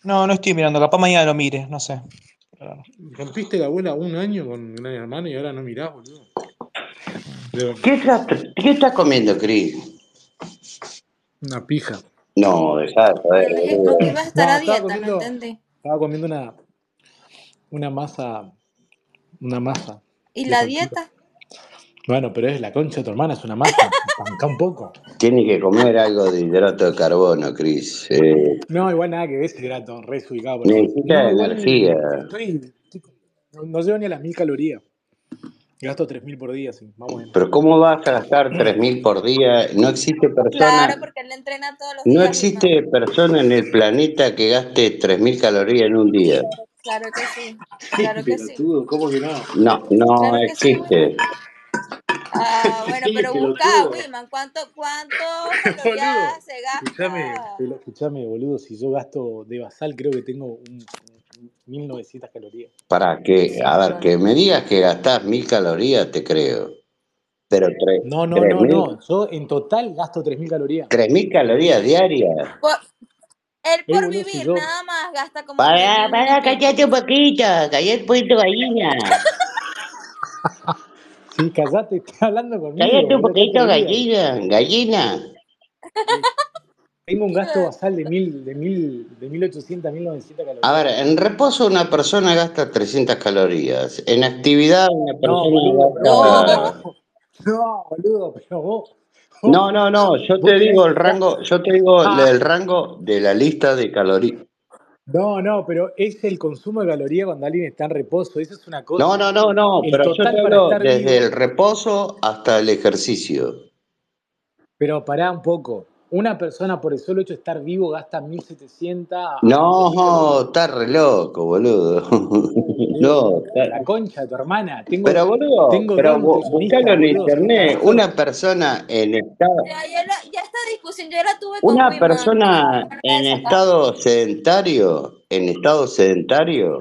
No, no estoy mirando, capaz mañana lo mire, no sé. Rompiste la abuela un año con Gran Hermano y ahora no mirás, boludo. ¿Qué, estás, ¿Qué estás comiendo, Chris? Una pija. No, dejá de joder, Yo dije boludo. que ibas a estar No, a estaba dieta, comiendo, entendí. estaba comiendo una, una masa, una masa ¿Y la dieta? Bueno, pero es la concha de tu hermana, es una masa. Panca un poco. Tiene que comer algo de hidrato de carbono, Chris. Eh, No, igual nada que ver ese grato, re desubicado por eso. necesita No, igual energía. estoy, estoy- no, no llevo ni a las mil calorías. Gasto 3.000 por día, sí. Pero ¿cómo vas a gastar 3.000 por día? No existe Claro, persona, porque él entrena todos los no días, Wiman. existe persona en el planeta que gaste 3.000 calorías en un día. Claro que sí, [laughs] claro que sí. ¿cómo que no? No, no Claro sí, existe. Ah, bueno, [laughs] pero busca. Wiman, ¿cuánto, cuánto [laughs] calorías se gasta? escuchame, boludo, si yo gasto de basal creo que tengo un 1900 calorías. Para que, a ver, que me digas que gastás 1.000 calorías, te creo. Pero tre- No, no, no, 3.000 no, yo en total gasto 3000 calorías. 3.000 calorías diarias. Por- él por si vivir yo... nada más gasta como Para, 3000 y para, pico. cállate un poquito, cállate un poquito, gallina. [laughs] Sí, callate, está hablando conmigo, Cállate un boludo, ¿qué poquito, gallina, gallina. Tengo un gasto basal de mil, de mil, de 1800 a 1900 A ver, calorías. en reposo una persona gasta 300 calorías. En actividad una No, persona No, gasta... no, no, boludo, pero vos, No, vos, no, no, yo te digo el rango, yo te digo Ah, el rango de la lista de calorías. no, no, pero es el consumo de calorías cuando alguien está en reposo, eso es una No, cosa. no, no, no, El pero yo te total para hablo estar desde el reposo hasta el ejercicio. pero pará un poco. Una persona por el solo hecho de estar vivo gasta 1700 a 2000 No, estás re loco, boludo. [laughs] No, la está- concha de tu hermana. Tengo, pero boludo, tengo pero buscalo en internet. Una persona en estado, Ya, ya, la- ya esta discusión yo la tuve con una persona en estado sedentario, en estado sedentario,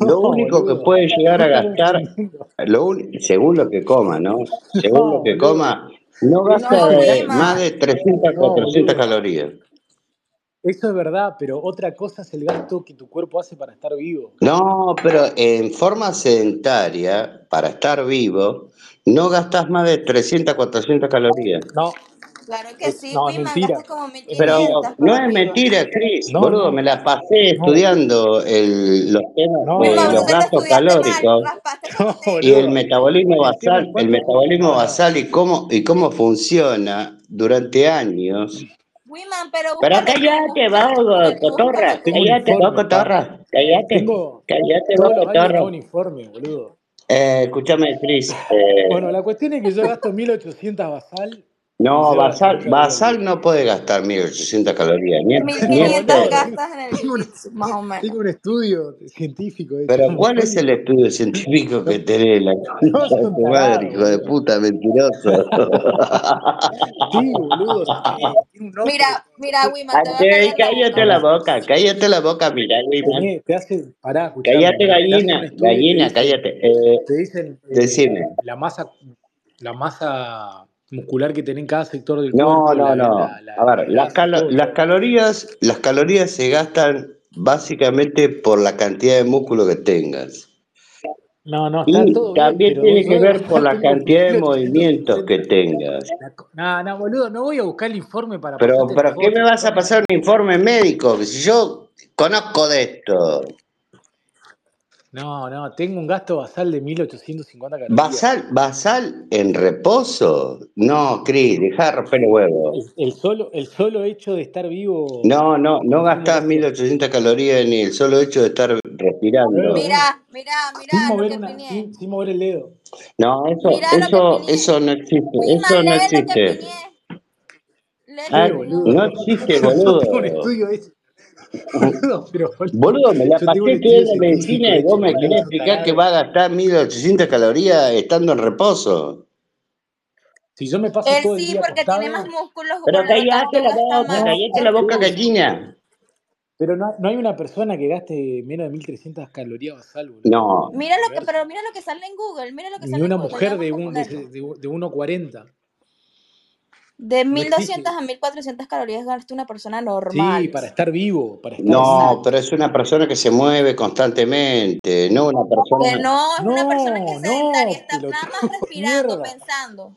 lo [laughs] único que puede llegar a gastar, confundiendo. [laughs] lo un- según lo que coma, ¿no? Según No, lo que boludo. coma, no gasta de más de 300, No, 400 boludo. calorías. Eso es verdad, pero otra cosa es el gasto que tu cuerpo hace para estar vivo. No, pero en forma sedentaria, para estar vivo, no gastas más de 300, 400 calorías. No, Claro que sí, no, es Wiman, mentira. como. Pero 1500 no es mentira, Chris, No, boludo, no, me la pasé no, estudiando el- los temas no, de los gastos mal, calóricos y el metabolismo basal, el metabolismo basal y cómo, y cómo funciona durante años. Wiman, pero Pero cállate, tú, cotorra, cállate, pa. cotorra, cállate, cállate, años cotorra. hago un informe, boludo. Eh, escúchame, Chris, eh, Bueno, la cuestión es que yo gasto 1800 basal No, llego a las 3000 basal, basal no puede gastar 1800 calorías, ni en, ni en 1500 pedo. gastas en el Tengo un, jiu-jitsu, más o menos. tengo un estudio científico hecho, Pero ¿cuál es el estudio científico que No, tenés? La no son tu madre, hijo de puta, mentiroso. Sí, boludo. Mira, mira, Wiman, te voy a Ey, callar la cállate la boca, cállate la boca, mirá, Wiman. Tenés, te hace, pará, escuchame, Cállate, gallina, gallina, cállate. Eh, te dicen eh, decime. la masa, la masa muscular que tenés en cada sector del No, cuerpo, no, no. la, A ver, la las, calo- calorías, las calorías se gastan básicamente por la cantidad de músculo que tengas. No, no, está Y todo también tiene que ver [laughs] por la cantidad de movimientos que 1850. tengas. No, no, boludo, no voy a buscar el informe para Pero, pero ¿qué me vas a pasar un informe médico? Si yo conozco de esto. No, no, tengo un gasto basal de 1850 calorías. ¿Basal, basal en reposo? No, Cris, dejá de romper el huevo. El, el solo, el solo hecho de estar vivo No, no, no gastás casi 1800 calorías ni el solo hecho de estar respirando. Mirá, mirá, sin mirá lo mover que una, opiné. sin, sin mover el dedo. No, eso, Mirá eso, eso no existe, eso no lee lo que existe. Ah, que ¿Qué, opiné. boludo? no [laughs] Yo, existe, tengo un boludo. estudio hecho. [laughs] Boludo, pero boludo, Boludo, me la pasé estudio estudiando medicina y vos me querés explicar que va a gastar 1800 calorías estando en reposo. Si yo me paso Él todo el sí, día porque tiene más acostado, músculos, Pero cállate la boca, cállate la boca, gallina. Pero no, no hay una persona que gaste menos de 1300 calorías basal, boludo. No, Mira En lo que, pero mira lo que sale en Google, mira lo que Ni sale en una Google, mujer de, un, de, de, de 1,40. De No 1200 existe. a 1400 calorías gasta una persona Sí, normal. para estar vivo, para estar no, vivo. Exacto. pero es una persona que se mueve constantemente, no una Que persona. no es una persona que No, sedentaria, no, está nada más respirando, mierda. pensando.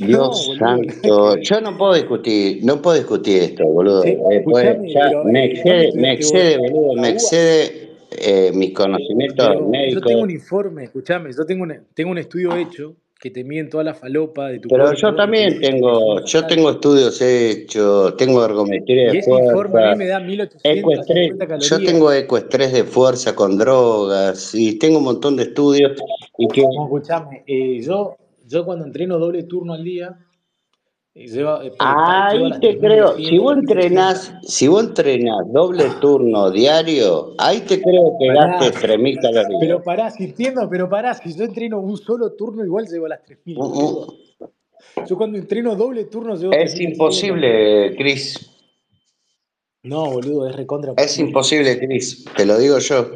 No, Dios santo, yo no puedo discutir, no puedo discutir esto, boludo. Eh, pues escuchame, ya pero me eh, ¿dónde excede, me excede, ¿En la, boludo, me excede eh, mis conocimientos Pero yo médicos. tengo un informe, escuchame, yo tengo un, tengo un estudio hecho que te miden toda la falopa de tu Pero cuerpo yo también tengo, yo tengo estudios hechos, tengo ergometría de fuerza, me da ecoestrés, 1850 yo tengo ecoestrés de fuerza con drogas y tengo un montón de estudios y que, No, escuchame, eh, yo, yo cuando entreno doble turno al día, lleva, eh, ahí las te creo, si 3100, vos 3300. entrenás, si vos entrenás doble turno diario, ahí te creo que gastes 3.000 calorías. pero pará, si entiendo, pero pará, si yo entreno un solo turno, igual llevo a las 3000, Mm, boludo. mm. Yo cuando entreno doble turno llevo Es 3500. imposible, Cris, No, boludo, es recontra es posible. imposible, Cris, te lo digo yo.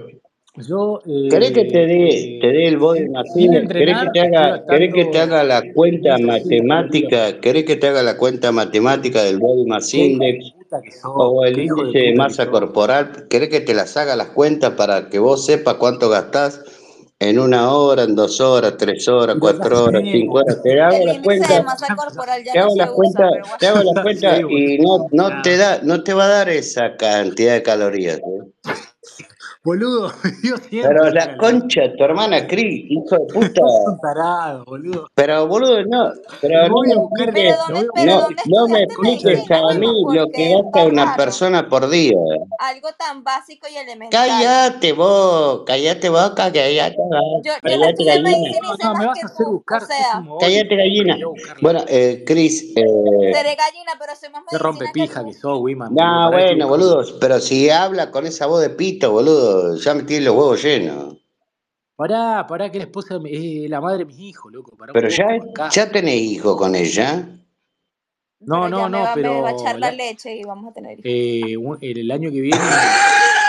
Yo, ¿Querés que te dé, eh, te dé el body index? ¿Querés que te haga, querés que te haga la cuenta 1300 calorías. matemática? ¿Querés que te haga la cuenta matemática del body mass index o el índice de masa corporal? ¿Querés que te las haga las cuentas para que vos sepas cuánto gastás en una hora, en dos horas, tres horas, cuatro horas, cinco horas? Te hago El la índice de cuenta, masa corporal ya te no hago se la usa, cuenta, pero te hago la Ya cuenta sé, y no, no te da, no te va a dar esa cantidad de calorías. ¿eh? Boludo, [laughs] me dio Pero 100 la calorías. concha de tu hermana Cris, hijo de puta. Tarado, boludo. Pero boludo, no, pero no voy me a buscar, Pero ¿dónde, pero no, me expliques a mí lo que gasta una persona por día. Algo tan básico y elemental. Cállate vos, cállate vos, cállate vos, cállate gallina, No, me vas a hacer buscar, cállate gallina. Bueno, eh, Cris, eh, seré gallina, pero más Qué rompe pija que sos, Wiman, no, bueno, buscando. boludo, pero si habla con esa voz de pito, boludo, ya me tiene los huevos llenos. Pará, pará, que la esposa es la madre de mis hijos, loco. Pará Pero ya, acá. ya tenés hijo con ella. No, Pero ya no, me no, va, me va a pero echar la la- leche y vamos a tener hijos. eh, un- el, el año que viene. [laughs]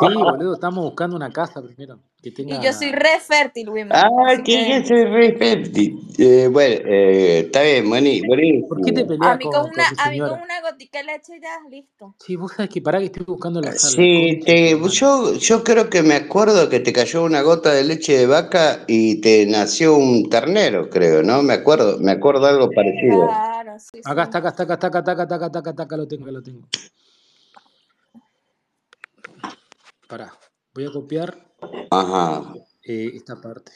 sí, boludo, estamos buscando una casa primero. Que Y yo soy re fértil. Ay, Así que ya soy re fértil. Eh, bueno, eh, está bien, buení- ¿Por qué te buenísimo. peleas a mí con con, una, a mí con una gotica de leche ya, listo. Sí, vos sabés que pará que estoy buscando la sala, la Sí, te, yo, yo creo que me acuerdo que te cayó una gota de leche de vaca y te nació un ternero, creo, ¿no? Me acuerdo, me acuerdo algo parecido. Claro, sí, Acá sí. está, acá está, acá está, acá está, acá está, acá está, acá está, acá lo tengo, acá lo tengo. Pará, voy a copiar Ajá. eh, esta parte.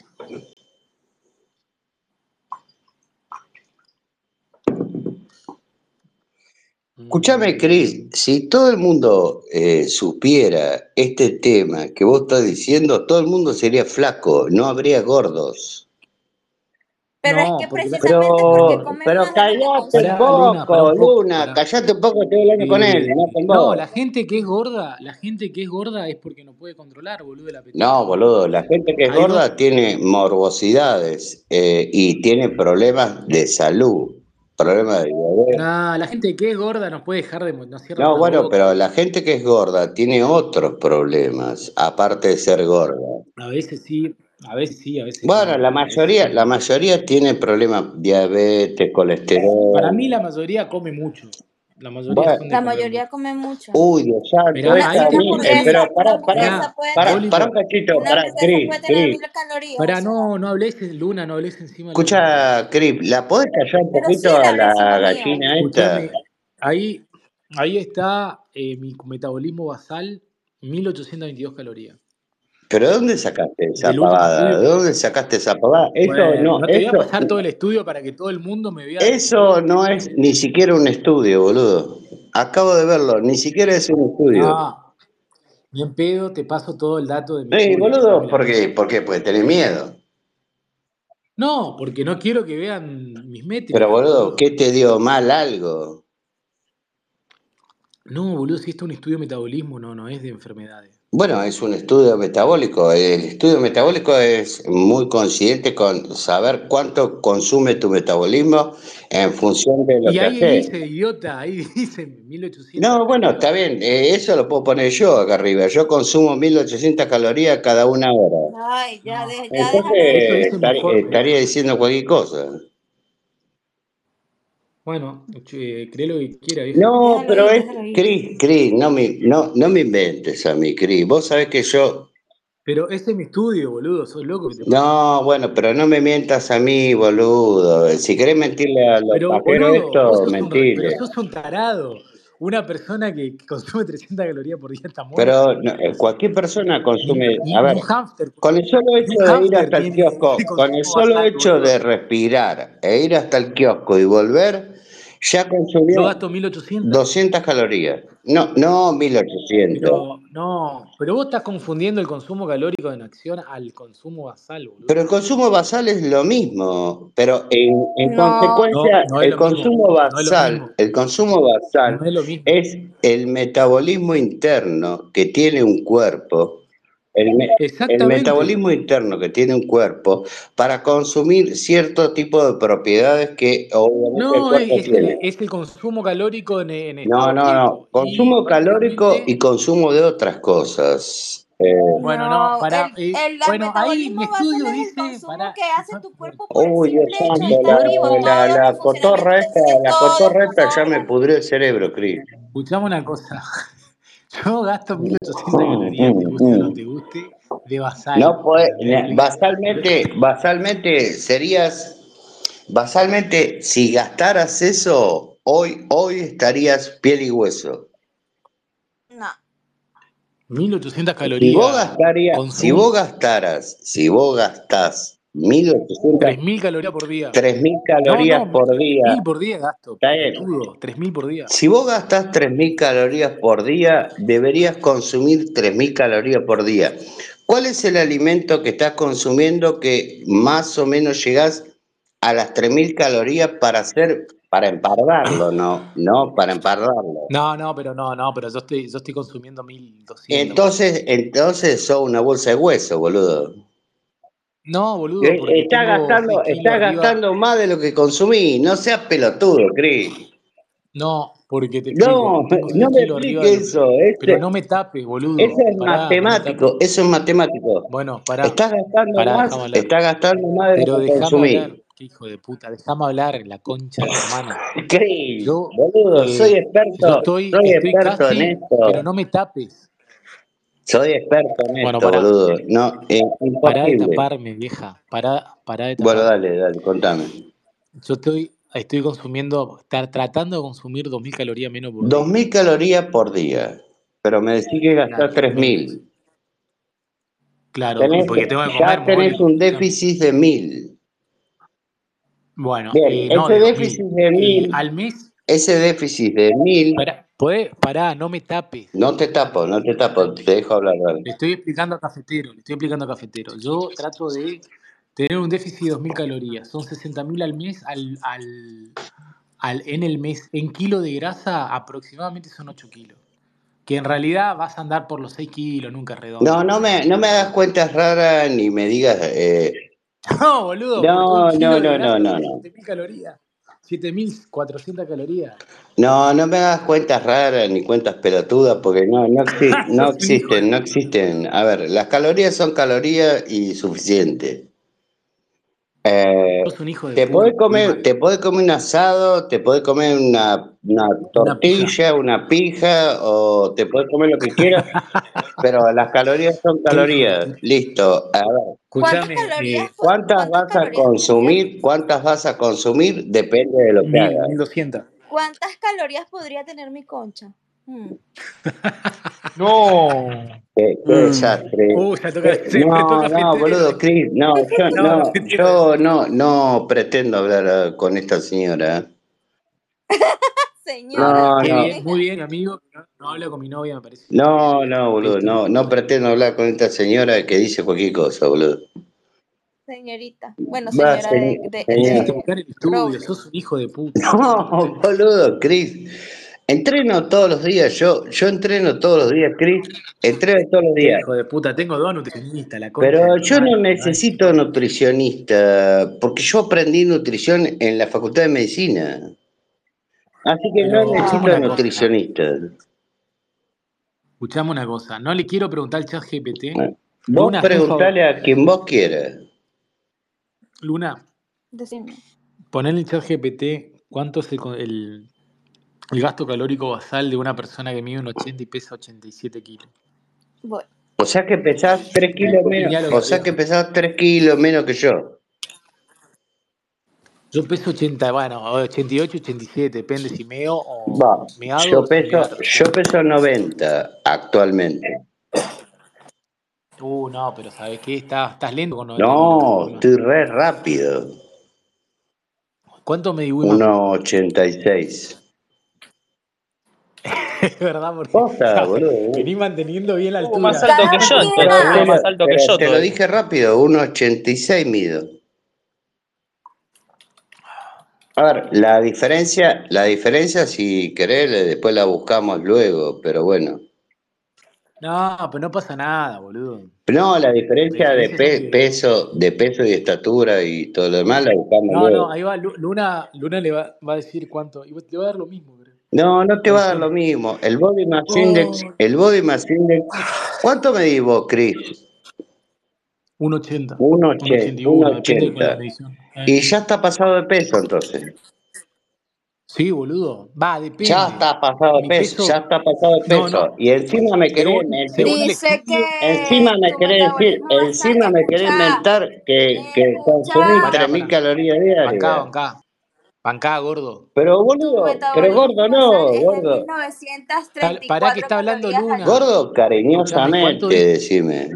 Escúchame, Cris, si todo el mundo eh, supiera este tema que vos estás diciendo, todo el mundo sería flaco, no habría gordos. Pero es No, que porque precisamente porque Pero, comen pero más callate un Luna, poco, un poco, Luna, callate un poco, estoy hablando con él, no Eh, con no, la gente que es gorda, la gente que es gorda es porque no puede controlar, boludo, el apetito. No, boludo, la gente que es Hay dos, gorda tiene morbosidades eh, y tiene problemas de salud, problemas de diabetes. nah, la gente que es gorda no puede dejar de, no cierra No, bueno, boca, pero la gente que es gorda tiene otros problemas, aparte de ser gorda. A veces sí, a veces sí, a veces Bueno, no, la mayoría, la mayoría tiene problemas, diabetes, Para colesterol. mí la mayoría come mucho. La mayoría Bueno, La come mucho. uy, Dios santo, pero puede pará, Bolívar, pará un cachito, Para, o sea. no, no hables, Luna, no hables encima. Escucha, Cris, ¿la podés callar un sí poquito a la gallina esta? Ahí, ahí está eh, mi metabolismo basal, 1822 calorías. ¿Pero de dónde sacaste esa pavada? ¿De dónde sacaste esa pavada? Eso Bueno, no, no te voy a eso, pasar todo el estudio para que todo el mundo me vea eso no es ni siquiera un estudio, boludo. Acabo de verlo, ni siquiera es un estudio. No, ni en pedo te paso todo el dato de mi Ey, estudio, boludo, ¿por qué? ¿Por qué? Porque tenés miedo. No, porque no quiero que vean mis Pero métricas, boludo, boludo. ¿qué te dio mal algo? No, boludo, si esto es un estudio de metabolismo, no, no es de enfermedades. Bueno, es un estudio metabólico. El estudio metabólico es muy coincidente con saber cuánto consume tu metabolismo en función de lo Y que ahí haces. dice, idiota, ahí [laughs] dice 1800 No, bueno, está bien, eh, eso lo puedo poner yo acá arriba. Yo consumo 1800 calorías cada una hora. Ay, ya, de- ya Entonces de informe, estaría viejo. diciendo cualquier cosa. Bueno, che, cree lo que quiera. No, pero es. Cris, Cris, no me, no, no me inventes a mí, Cris. Vos sabés que yo Pero ese es mi estudio, boludo, sos loco que te pasa. No, bueno, pero no me mientas a mí, boludo. Si querés mentirle a los Pero, pajeros boludo, vos esto, un, re- pero sos un tarado. Una persona que consume [laughs] 300 calorías por día está muerta, Pero no, eh, cualquier persona consume, a ver, un hámster, con el solo hecho de ir hasta el kiosco, [laughs] con el solo hecho de respirar e ir hasta el kiosco y volver, ya Yo consumió gasto 1800. 200 calorías. No, no 1800. Pero no, pero vos estás confundiendo el consumo calórico en acción al consumo basal, boludo. Pero el consumo basal es lo mismo, pero en, en No, consecuencia, no el consumo basal, el consumo basal No es lo mismo. es el metabolismo interno que tiene un cuerpo, el, me- el metabolismo interno que tiene un cuerpo para consumir cierto tipo de propiedades que obviamente el No, cuerpo es, es el, tiene. es el consumo calórico en, en No, estado no, no, quieto. Y consumo calórico y consumo de otras cosas. Eh, bueno, no, no, para, el, eh, el, el bueno, ahí mi estudio es el dice, para, que hace tu cuerpo por el Uy, Dios simple hecho la, vivo. la, los la cotorra esta, tiene la cotorra esta ya me pudrió el cerebro, Cris. escuchame una cosa. Yo gasto 1800 calorías, te guste o no te guste, de basal, No puede, basalmente, basalmente serías, basalmente, si gastaras eso, hoy, hoy estarías piel y hueso. No. 1800 Si vos calorías, gastarías, si vos gastaras, si vos gastás 1800, 3000 calorías por día. 3000 No, calorías no, por día, 3000 por día gasto, está bien. pelotudo, 3000 por día. Si vos gastás 3.000 calorías por día, deberías consumir 3.000 calorías por día. ¿Cuál es el alimento que estás consumiendo que más o menos llegás a las 3.000 calorías para hacer, para empardarlo, no? No, para empardarlo. No, no, pero no, no, pero yo estoy, yo estoy consumiendo 1200. Entonces, entonces sos una bolsa de hueso, boludo. No, boludo, Eh, porque Estás tengo 6 gastando, arriba. gastando más de lo que consumís. No seas pelotudo, Cris. No, porque te No, tengo 6 no me kilos arriba explique de lo que. eso. Pero Ese, no me tapes, boludo. eso es Pará, matemático. Eso es matemático. Bueno, pará, Estás gastando pará, más, estás gastando más de lo Pero que consumís. hablar, qué hijo de puta, déjame hablar, la concha de tu hermana. Cris, Yo, boludo, soy eh, yo experto, estoy, soy estoy experto en casi, pero esto. no me tapes. Soy experto en Bueno, esto, pará, boludo. No, es pará de taparme, vieja, pará, pará de Bueno, taparme. dale, dale, contame. Yo estoy, estoy consumiendo, estar tratando de consumir 2000 calorías menos por día. 2.000 calorías por día, pero me decís que gastás Claro, menos. 3.000. Claro, Tenés, porque tengo que comer, ya tenés un déficit de 1.000. Bueno, Bien, eh, no, ese de déficit 2000. de Eh, 1.000, al mes, ese déficit de 1.000, podés, pará, no me tapes. no te tapo, no te tapo, te dejo hablar, dale. Le estoy explicando a cafetero, le estoy explicando a cafetero. Yo trato de tener un déficit de 2.000 calorías. Son 60.000 al mes, al, al, al- en el mes. En kilo de grasa aproximadamente son 8 kilos. Que en realidad vas a andar por los 6 kilos, nunca redondo. No, no me, no me hagas cuentas raras ni me digas. eh, [laughs] No, boludo, no, no, no, no, no, no. 7.000 calorías. 7.400 calorías. No, no me hagas cuentas raras ni cuentas pelotudas porque no, no, exi- [laughs] no existen, no existen. A ver, las calorías son calorías y suficiente. Eh, Sos un hijo de te podés comer, te podés comer un asado, te podés comer una, una Una pija. tortilla, una pija, o te podés comer lo que quieras, [laughs] pero las calorías son calorías. Listo. A ver, ¿Cuántas Escuchame, calorías, eh, ¿cuántas cuántas vas a consumir? ¿Cuántas vas a consumir? Depende de lo que mil, hagas. mil doscientas. cuántas calorías podría tener mi concha? Hmm. [laughs] No. Qué, qué Mm. desastre. Uh, ya toca, Eh, prestó No, no, boludo, Chris, no, yo No, [laughs] yo no, no pretendo hablar eh, con esta señora. [laughs] Señora, No, Qué no, bien, muy bien, amigo. No, no habla con mi novia, me parece. no, no, boludo, no, no pretendo hablar con esta señora que dice cualquier cosa, boludo. señorita. Bueno, Va, señora de, señor, de, señor. de buscar el estudio, sos un hijo de puta. No, boludo, Chris. Entreno todos los días, yo, yo entreno todos los días, Chris. Entreno todos los días. hijo de puta, tengo dos nutricionistas, la concha Pero de yo no ¿no? necesito nutricionista, porque yo aprendí nutrición en la Facultad de Medicina. Así que no Pero escuchame necesito cosa, nutricionista. Escuchame una cosa. No le quiero preguntar al chat GPT. Vos preguntale a quien vos quieras. Luna, Decime. ponle en el chat GPT cuánto es el, el, el gasto calórico basal de una persona que mide un 80 y pesa 87 kilos. Voy. O sea que pesás 3 kilos menos, o sea que pesás 3 kilos menos que yo. Yo peso 80, bueno, 88, 87, depende si meo o Va, meado yo peso, yo peso 90 actualmente. Uh, no, pero ¿sabes qué? Estás, estás lento con 90 kilos, No, estoy re rápido. ¿Cuánto medí Wiman? 1,86. Es verdad, porque Posta, boludo. vení manteniendo bien la altura. más alto que yo, entonces, más alto que yo te lo dije rápido, 1,86 mido. A ver, la diferencia, la diferencia si querés, después la buscamos luego, pero bueno. No, pero no pasa nada, boludo. No, la diferencia de pe- peso, de peso y estatura y todo lo demás la buscamos No, no, luego. ahí va, Lu- Luna, Luna le va, va a decir cuánto. Y te va a dar lo mismo, creo. No, no te va a dar lo mismo. El body mass index, Oh, el body mass index. ¿Cuánto medís vos, Chris? 1,80. 1,80. 1,81, depende con la 1,80. medición. Y Eh, ya está pasado de peso entonces. sí, boludo. Va, Ya depende. está pasado de peso, peso. ya está pasado de No, peso. no. Y encima me querés Dice estudio. encima que me querés decir, encima me querés mentar que, que consumís escucha, Pará, 3.000 pará. calorías Bancá, diarias. bancá. Bancá, gordo. Pero boludo, pero gordo no, gordo. Pará que 1934 está hablando Luna. Gordo Escúchame, ¿cuánto cariñosamente, decime.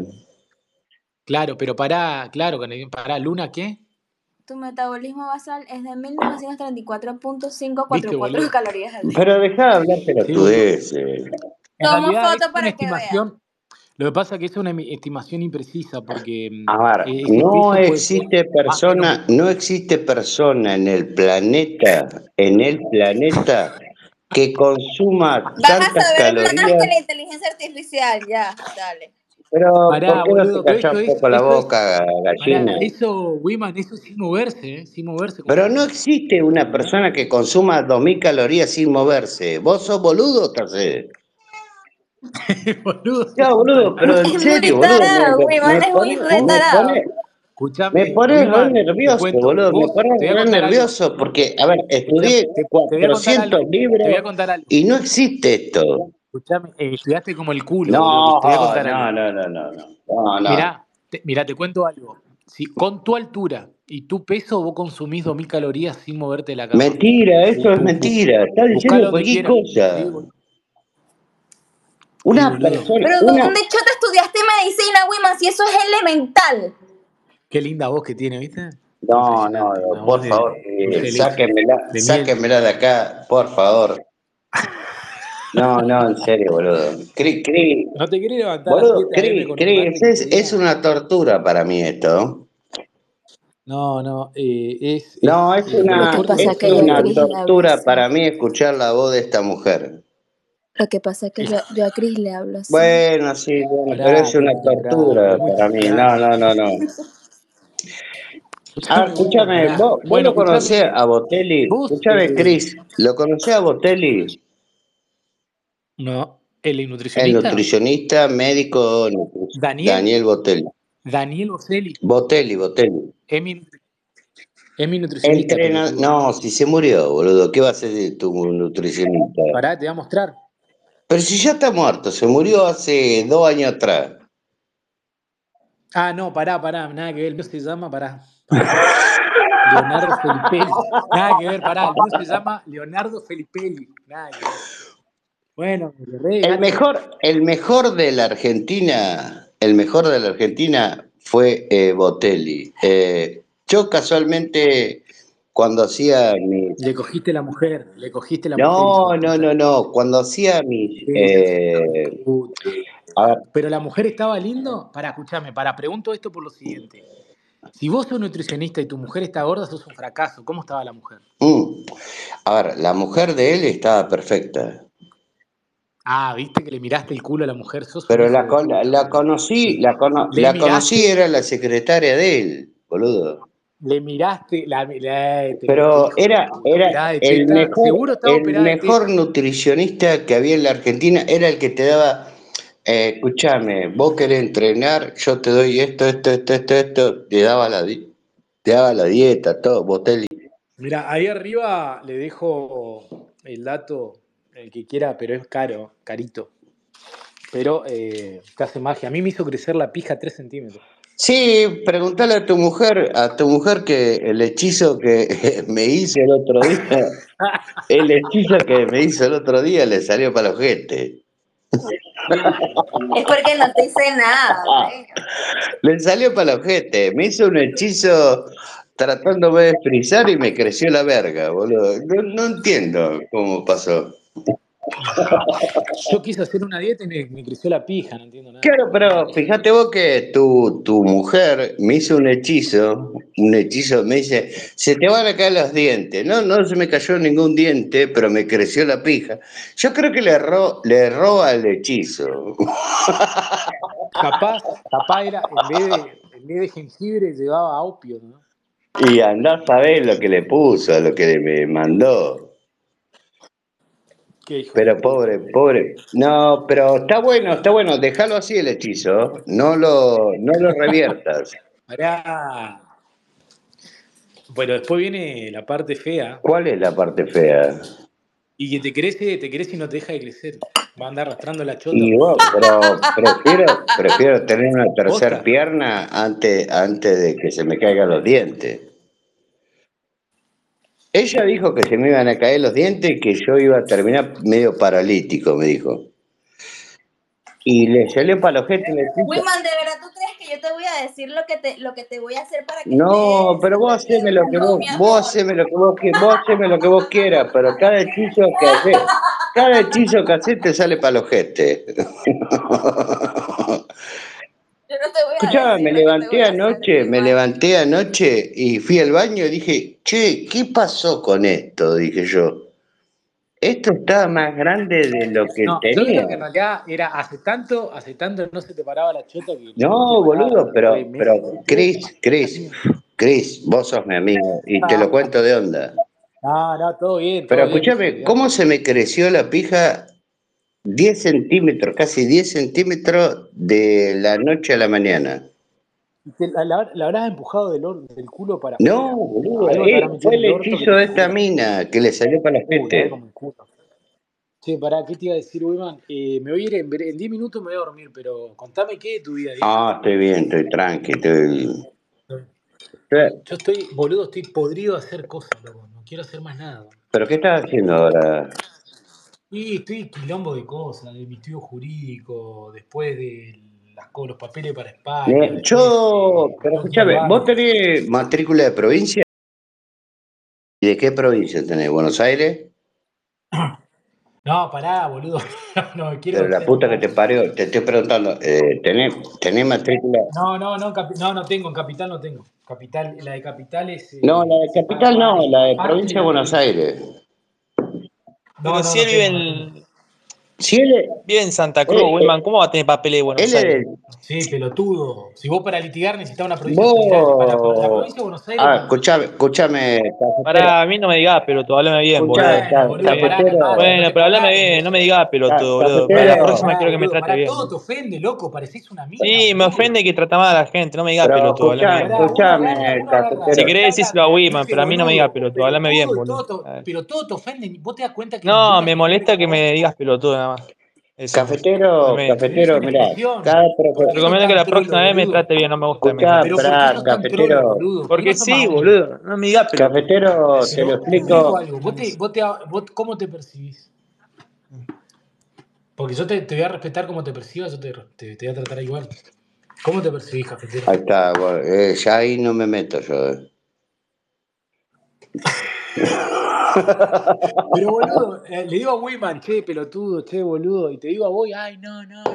Claro, pero pará, claro, pará, Luna, ¿qué? Tu metabolismo basal es de ¿Viste, 1934.544 boludo? calorías al día. Pero dejá de hablar Sí, pelotudeces. En Tomo foto para que vean. estimación. Lo que pasa es que es una estimación imprecisa porque A ver, eh, no existe persona, no existe persona en el planeta, en el planeta que consuma Vas a tantas saber más que calorías. la inteligencia artificial, ya, dale. Pero, ¿por Pará, qué no te boludo, eso un poco la boca, pará, gallina? eso, Wiman, eso es sin moverse, ¿eh? Sin moverse, Pero no existe una persona que consuma 2.000 calorías sin moverse. ¿Vos sos boludo o estás? [laughs] boludo, un boludo, pero en Es serio, muy boludo, me, me, Wiman, me me me Escuchame, pones re nervioso, cuento, boludo, me vos, pones voy a re contar algo. nervioso porque, a ver, Escuchame, estudié te, te voy a contar 400 algo. Te voy libros a contar algo. y no existe esto. Escuchame, eh, estudiaste como el culo. No, Te voy a contar no, no, no, no, no, no, no. Mirá, te, mirá, te cuento algo. Si con tu altura y tu peso vos consumís 2.000 calorías sin moverte de la cama. Mentira, eso es mentira, estás buscalo diciendo cualquier cosa. Una persona, Pero una, ¿dónde chota estudiaste medicina, Wiman? Si eso es elemental. Qué linda voz que tiene, ¿viste? No, no, por favor, eh, sáquenmela de acá, por favor. No, no, en serio, boludo. Cri, cri, ¿No te querés levantar boludo, 7 a.m. cri, es, una tortura para mí esto. No, no, eh, es, No, es es eh, una, es tortura para mí escuchar la voz de esta mujer. Lo que pasa es que yo, yo a Cris le hablo así. Bueno, sí, bueno, pero es una tortura para mí. No, no, no, no. Ah, escúchame, vos, vos Bueno, lo conocés a Botelli. vos, Escúchame, eh, Cris, ¿lo conocés a Botelli? No, el El nutricionista, nutricionista, médico, Daniel, Daniel Botelli. Daniel Bocelli, Botelli, Botelli. es mi, Es mi nutricionista, Entrena... No, si se murió, boludo. ¿Qué va a hacer tu nutricionista? Pará, te voy a mostrar. Pero si ya está muerto, se murió hace dos años atrás. Ah, no, pará, pará, nada que ver. El mío se llama, pará. pará. Leonardo Felipelli. Nada que ver, pará. El mío se llama Leonardo Felipelli. Nada que ver. Bueno, re El mejor, el mejor de la Argentina, el mejor de la Argentina fue eh, Botelli. Eh, yo casualmente, cuando hacía mis... Le cogiste la mujer, le cogiste la mujer, No, de no, puta. no, no. Cuando hacía de eh, puta. a ver, Pero la mujer estaba lindo. Para, escuchame, para, pregunto esto por lo siguiente. Si vos sos nutricionista y tu mujer está gorda, sos un fracaso. ¿Cómo estaba la mujer? mm, a ver, la mujer de él estaba perfecta. Ah, viste que le miraste el culo a la mujer, sos Pero la, con- conocí, la, cono- conocí, era la secretaria de él, boludo. le miraste, la, Pero era, era el mejor, el mejor nutricionista que había en la Argentina, era el que te daba, eh, escúchame, vos querés entrenar, yo te doy esto, esto, esto, esto, esto, te daba la, te daba la dieta, todo, Botelli. Mira, ahí arriba le dejo el dato, el que quiera, pero es caro, carito. Pero eh, te hace magia. A mí me hizo crecer la pija 3 centímetros. Sí, preguntale a tu mujer, a tu mujer que el hechizo que [laughs] me hizo el otro día, [laughs] el hechizo que me hizo el otro día le salió para los ojete. Es porque no te hice nada, güey. [laughs] Le salió para el ojete, me hizo un hechizo tratándome de frizar y me creció la verga, boludo. No, no entiendo cómo pasó. Yo quise hacer una dieta y me, me creció la pija, no entiendo nada. Claro, pero fíjate vos que tu, tu mujer me hizo un hechizo, un hechizo, me dice, se te van a caer los dientes. No, no se me cayó ningún diente, pero me creció la pija. Yo creo que le erró, le erró al hechizo. Capaz, capaz era, en vez de, en vez de jengibre, llevaba opio, ¿no? Y andá a saber lo que le puso, lo que me mandó. Pero pobre, pobre. No, pero está bueno, está bueno. Déjalo así el hechizo. No lo, no lo reviertas. [laughs] Pará. Bueno, después viene la parte fea. ¿Cuál es la parte fea? Y que te crece, te crece y no te deja de crecer. Va a andar arrastrando la chota. Y bueno, pero prefiero, prefiero tener una tercera pierna antes, antes de que se me caigan los dientes. Ella dijo que se me iban a caer los dientes y que yo iba a terminar medio paralítico, me dijo. Y le salió para los y le puso. Wiman, ¿de verdad tú crees que yo te voy a decir lo que te, lo que te voy a hacer para que No, estés pero vos haceme lo que No, vos, vos haceme lo que vos quieras, vos haceme lo que vos quieras, pero cada hechizo que haces, cada hechizo que haces te sale para los ojete. [laughs] Yo no te voy a Escuchá, decir me levanté anoche, me levanté anoche y fui al baño y dije, che, ¿qué pasó con esto? Dije yo. Esto estaba más grande de lo que No, yo tenía. creo que en realidad era hace tanto, hace tanto no se te paraba la chota que No, boludo, pero, pero. Chris, Chris, Chris, vos sos mi amigo y te lo cuento de onda. No, no, todo bien, Pero todo escúchame. ¿cómo se me creció la pija 10 centímetros, casi 10 centímetros de la noche a la mañana? La, la- la habrás empujado del, or- del culo para No, boludo, eh, fue el hechizo de esta mina que le salió para la gente. Che, pará, ¿qué te iba a decir, Wiman? Eh, me voy a ir en, bre- en 10 minutos, me voy a dormir, pero contame qué de tu vida. Ah, estoy bien, estoy tranqui, estoy... Yo estoy, boludo, estoy podrido de hacer cosas, loco. No quiero hacer más nada. ¿Pero qué estás haciendo ahora? Y estoy quilombo de cosas, de mi estudio jurídico, después de las, los papeles para España, Yo, pero escúchame, ¿vos tenés matrícula de provincia? ¿Y de qué provincia tenés? ¿Buenos Aires? [clears throat] No, pará, boludo. [laughs] No, quiero Pero la puta que te parió, te estoy preguntando, eh, ¿tenés, ¿tenés matrícula? No, no, no, no, no tengo, en capital no tengo. Capital, la de capital es No, eh, la de capital no, la de provincia de Buenos. Aires. No, no, no él vive en. Si él es, Vive en Santa Cruz, él, él- Wilman, ¿cómo va a tener papeles de Buenos es Aires? Sí, pelotudo. Si vos para litigar necesitas una provincia federal. Para, para la Vos. provincia de Buenos Aires, Ah, para. escuchame, escuchame. Pará, a mí no me digas pelotudo, háblame bien, boludo. Está bien. no Bueno, pero háblame bien, no me digas pelotudo, boludo. Para la próxima quiero que me trate bien. todo te ofende, loco. Parecés una mina, Sí, me ofende que trata mal a la gente, no me digas pelotudo, escuchame, bien. Si querés te decíselo a dice pero a mí no me digas pelotudo, háblame bien, boludo. Eh, pero todo te ofende. Vos te das cuenta que No, me molesta que me vos. digas pelotudo nada más. Eso. Cafetero. Pero cafetero, mirá, cada ¿Por qué profesor. sos Recomiendo que la próxima vez me trate bien, no me gusta Escuchá, Pero ¿por qué pará, cafetero. boludo? ¿Por Porque no sos más sí, boludo, no me digas pelotudo. Cafetero, te lo Pero te explico explico. algo. ¿Vos, te, vos, te, vos ¿Cómo te percibís? Porque yo te, te voy a respetar como te percibas, yo te, te, te voy a tratar igual. ¿Cómo te percibís, cafetero? Ahí está, bueno, eh, ya ahí no me meto yo. eh. [laughs] Pero boludo, eh, le digo a Wiman, che, pelotudo, che, boludo, y te digo a vos, ay, no, no, no,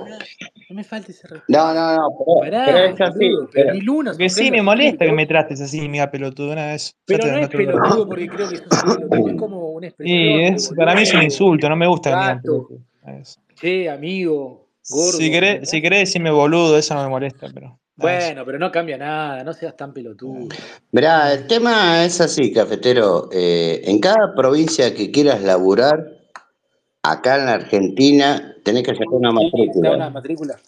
no me faltes ese respeto. No, no, no, pero, pero Pará, es así. boludo, pero Porque sí, me molesta que me trates así, me digas pelotudo una vez. Pero no es pelotudo porque creo que sos un pelotudo, es como una Y expresión es, para mí es un insulto, no me gusta que me digan. Es- che, amigo, gordo, Si querés, si querés decirme boludo, eso no me molesta, pero. Bueno, pero no cambia nada, no seas tan pelotudo. mirá, el tema es así, cafetero. eh, en cada provincia que quieras laburar, acá en la Argentina, tenés que sacar una matrícula. una matrícula.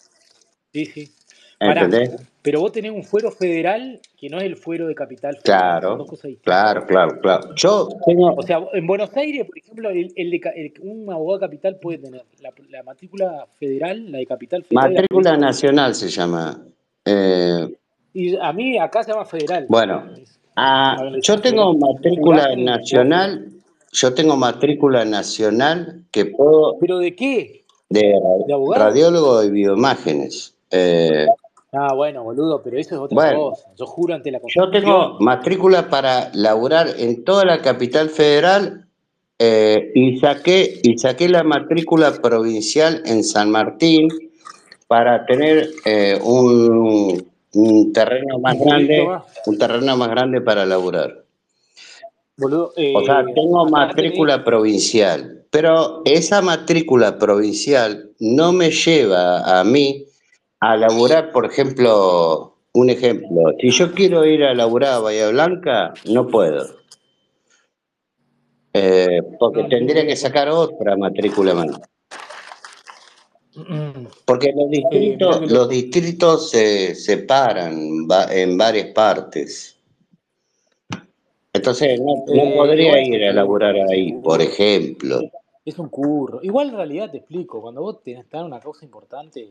Sí, sí. Pará, ¿Entendés? pero vos tenés un fuero federal que no es el fuero de capital federal, Claro, distintas. claro, claro, claro. Yo tengo O sea, en Buenos Aires, por ejemplo, el, el de ca- el- un abogado de capital puede tener la, la matrícula federal, la de capital federal matrícula nacional, se llama. Eh, Y a mí acá se llama federal. bueno, ah, a yo tengo matrícula nacional, yo tengo matrícula nacional que puedo ¿Pero de qué? de ¿De ra- abogado? radiólogo de bioimágenes. Eh, Ah, bueno, boludo, pero eso es otra bueno, cosa. Yo juro ante la yo tengo matrícula para laburar en toda la capital federal eh, y saqué y saqué la matrícula provincial en San Martín para tener eh, un, un terreno más grande, un terreno más grande para laburar. Boludo, O sea, eh, tengo matrícula provincial, pero esa matrícula provincial no me lleva a mí a laburar, por ejemplo, un ejemplo, si yo quiero ir a laburar a Bahía Blanca, no puedo, eh, porque No, tendría que sacar otra matrícula más. Mm, Porque los eh, distritos, los se separan en varias partes. Entonces no, no Eh, podría ir a laburar ahí, por ejemplo. Es un curro. Igual en realidad te explico, cuando vos tenés en una causa importante,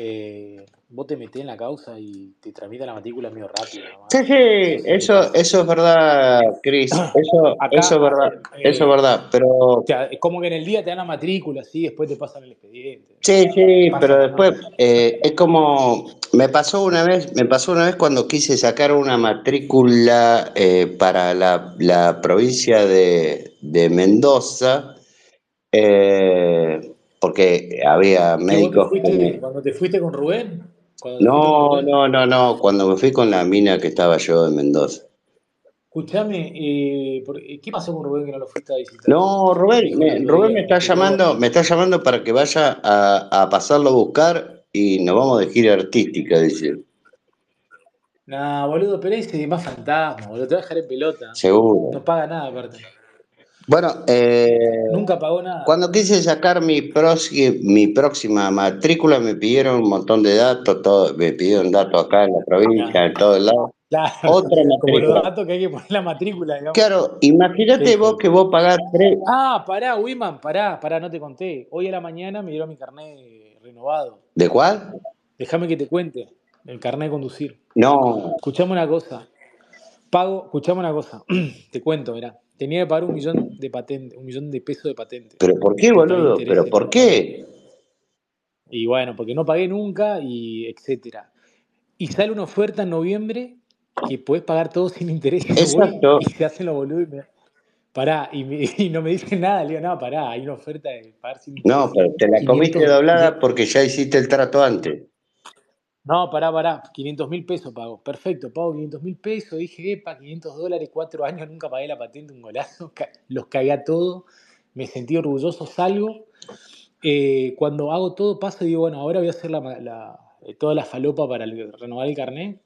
eh, vos te metés en la causa y te tramita la matrícula medio rápido. Sí, sí, Eso eso, es verdad, Cris, [clears throat] eso, Acá, eso es verdad, eso es eh, verdad, pero o sea, como que en el día te dan la matrícula, sí, después te pasan el expediente. sí, sí, pero después eh, es como, me pasó una vez, me pasó una vez cuando quise sacar una matrícula eh, para la, la provincia de, de Mendoza, eh, porque había ¿Que te médicos que fuiste, me... cuando te fuiste con Rubén? Te con No, Rubén. no, no, no, cuando me fui con la mina que estaba yo en Mendoza. Escuchame, eh, ¿qué pasó con Rubén que no lo fuiste a visitar? No, Rubén, me, Rubén me está llamando, me está llamando para que vaya a, a pasarlo a buscar y nos vamos de gira artística, dice. Nah, boludo, pero ese es más fantasma, boludo, te va a dejar en pelota. Seguro. No paga nada, aparte. Bueno, eh, Nunca pagó nada. cuando quise sacar mi, proxi- mi próxima matrícula me pidieron un montón de datos, todo, me pidieron datos acá en la provincia, en todos lados. Claro, Otra como los matrícula. datos que hay que poner en la matrícula, digamos. Claro, imagínate vos que vos pagás tres. Ah, pará, Wiman, pará, pará, no te conté. Hoy a la mañana me dieron mi carnet renovado. ¿De cuál? Déjame que te cuente. El carnet de conducir. No, Escuchame una cosa. Pago, escuchame una cosa. [clears throat] te cuento, mirá. Tenía que pagar un millón de patente, un millón de pesos de patente. pero ¿por qué, boludo? ¿Pero por no qué? Y bueno, porque no pagué nunca y etcétera. Y sale una oferta en noviembre que puedes pagar todo sin interés. [laughs] Exacto. y se hacen los boludos y me... Pará, y, me- [laughs] y no me dicen nada. Le digo, no, pará, hay una oferta de pagar sin No, interés. pero te la comiste 500... doblada porque ya hiciste el trato antes. No, pará, pará. 500 mil pesos pago. Perfecto, pago 500 mil pesos. Dije, epa, 500 dólares, cuatro años, nunca pagué la patente, un golazo. [laughs] Los cagué a todo. Me sentí orgulloso, salgo. eh, cuando hago todo paso, digo, bueno, ahora voy a hacer la, la- eh, toda la falopa para el- renovar el carnet.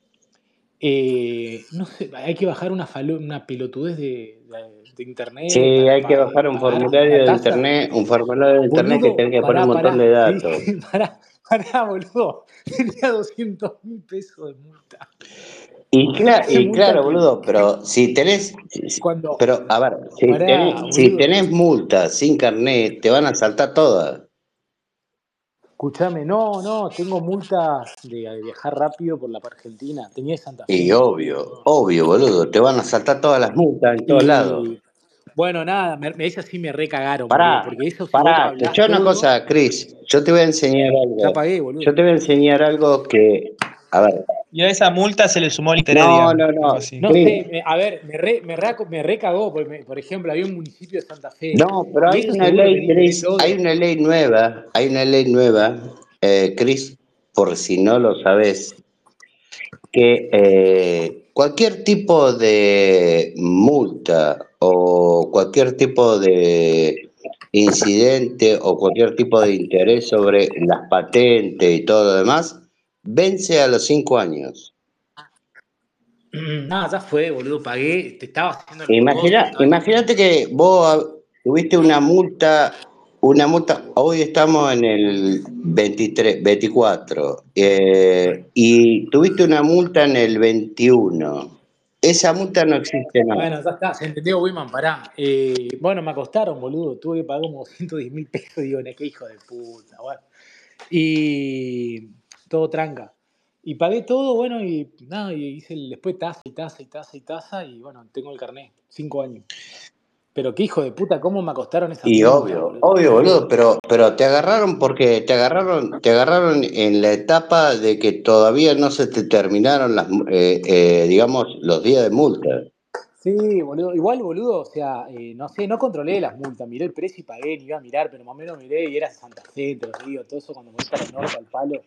Eh, no sé, hay que bajar una, falo- una pelotudez de, de- de internet Sí, para, hay que bajar un formulario la de internet, un formulario de internet que tenés que poner un montón pará, de [laughs] sí, datos. pará, pará, boludo. [laughs] Tenía 200 mil pesos de multa. Y, y multa claro, boludo, que pero si tenés, cuando, pero a ver, si pará, tenés, si boludo, tenés multa sin carnet, te van a saltar todas. escuchame, no, no, tengo multas de, viajar rápido por la Argentina. Tenía Santa Y Fe, obvio, boludo. obvio, boludo, te van a saltar todas las multas en todos lados. Bueno, nada, me, me- esa sí me recagaron, boludo, Pará, porque eso pará, escuchá una cosa, Chris, yo te voy a enseñar ya algo. pagué, Yo boludo. te voy a enseñar algo que, a ver, Y a esa multa se le sumó el interés, no, no, no, así. No sé, me- a ver, me, re, me, me recagó, porque me- por ejemplo, había un municipio de Santa Fe, no, pero hay una ley, Chris, hay una ley nueva, hay una ley nueva, eh, Chris, por si no lo sabes, que eh, cualquier tipo de multa o cualquier tipo de incidente o cualquier tipo de interés sobre las patentes y todo lo demás, vence a los cinco años. [clears throat] Nada, ya fue, boludo, pagué, te estaba haciendo imagínate que vos tuviste una multa, una multa, hoy estamos en el 23, 24, eh, y tuviste una multa en el 21. Esa multa no existe más. Bueno, ya está, se entendió, Wiman, pará. Eh, bueno, me acostaron, boludo. Tuve que pagar como [laughs] 110 mil pesos. Digo, "Ne, qué hijo de puta, bueno. Y todo tranca. Y pagué todo, bueno, y nada, y hice después tasa y tasa y tasa y tasa. Y bueno, tengo el carnet, cinco años. Pero qué hijo de puta, ¿cómo me acostaron esa Y obvio, boludo? obvio, boludo, pero, pero te agarraron porque te agarraron, te agarraron en la etapa de que todavía no se te terminaron las, eh, eh, digamos, los días de multa. Sí, boludo. Igual, boludo, o sea, eh, no sé, no controlé las multas. Miré el precio y pagué, ni iba a mirar, pero más o menos miré y era Santa Fe, te lo digo, todo eso cuando me para el norte, al palo.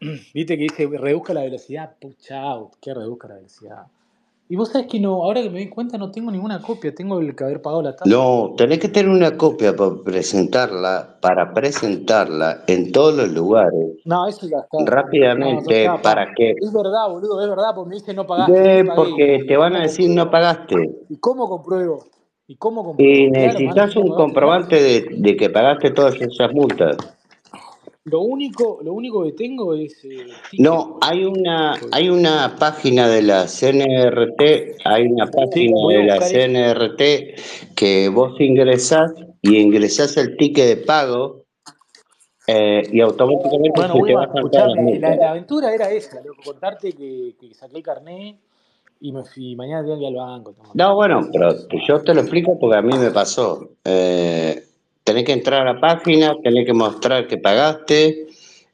[clears throat] Viste que dice, reduzca la velocidad. Pucha, que reduzca la velocidad. Y vos sabés que no, ahora que me doy cuenta, no tengo ninguna copia, tengo el que haber pagado la tasa. No, tenés que tener una copia para presentarla, para presentarla en todos los lugares, No, eso ya está. No, rápidamente, para que, Es verdad, boludo, es verdad, porque me dice no pagaste, de, pagué. porque ¿Y te van a decir no pagaste. ¿Y cómo compruebo? ¿Y cómo compruebo? Y necesitas no un comprobante de, de que pagaste todas esas multas. Lo único, lo único que tengo es eh, No, hay una, hay una página de la CNRT, hay una página a de la eso. CNRT que vos ingresás y ingresás el ticket de pago eh, y automáticamente Bueno, se te las escuchame, la, la aventura era esa, loco, contarte que, que saqué el carnet y me fui, mañana tengo que ir al banco, No, bueno, pero yo te lo explico porque a mí me pasó. Eh, tenés que entrar a la página, tenés que mostrar que pagaste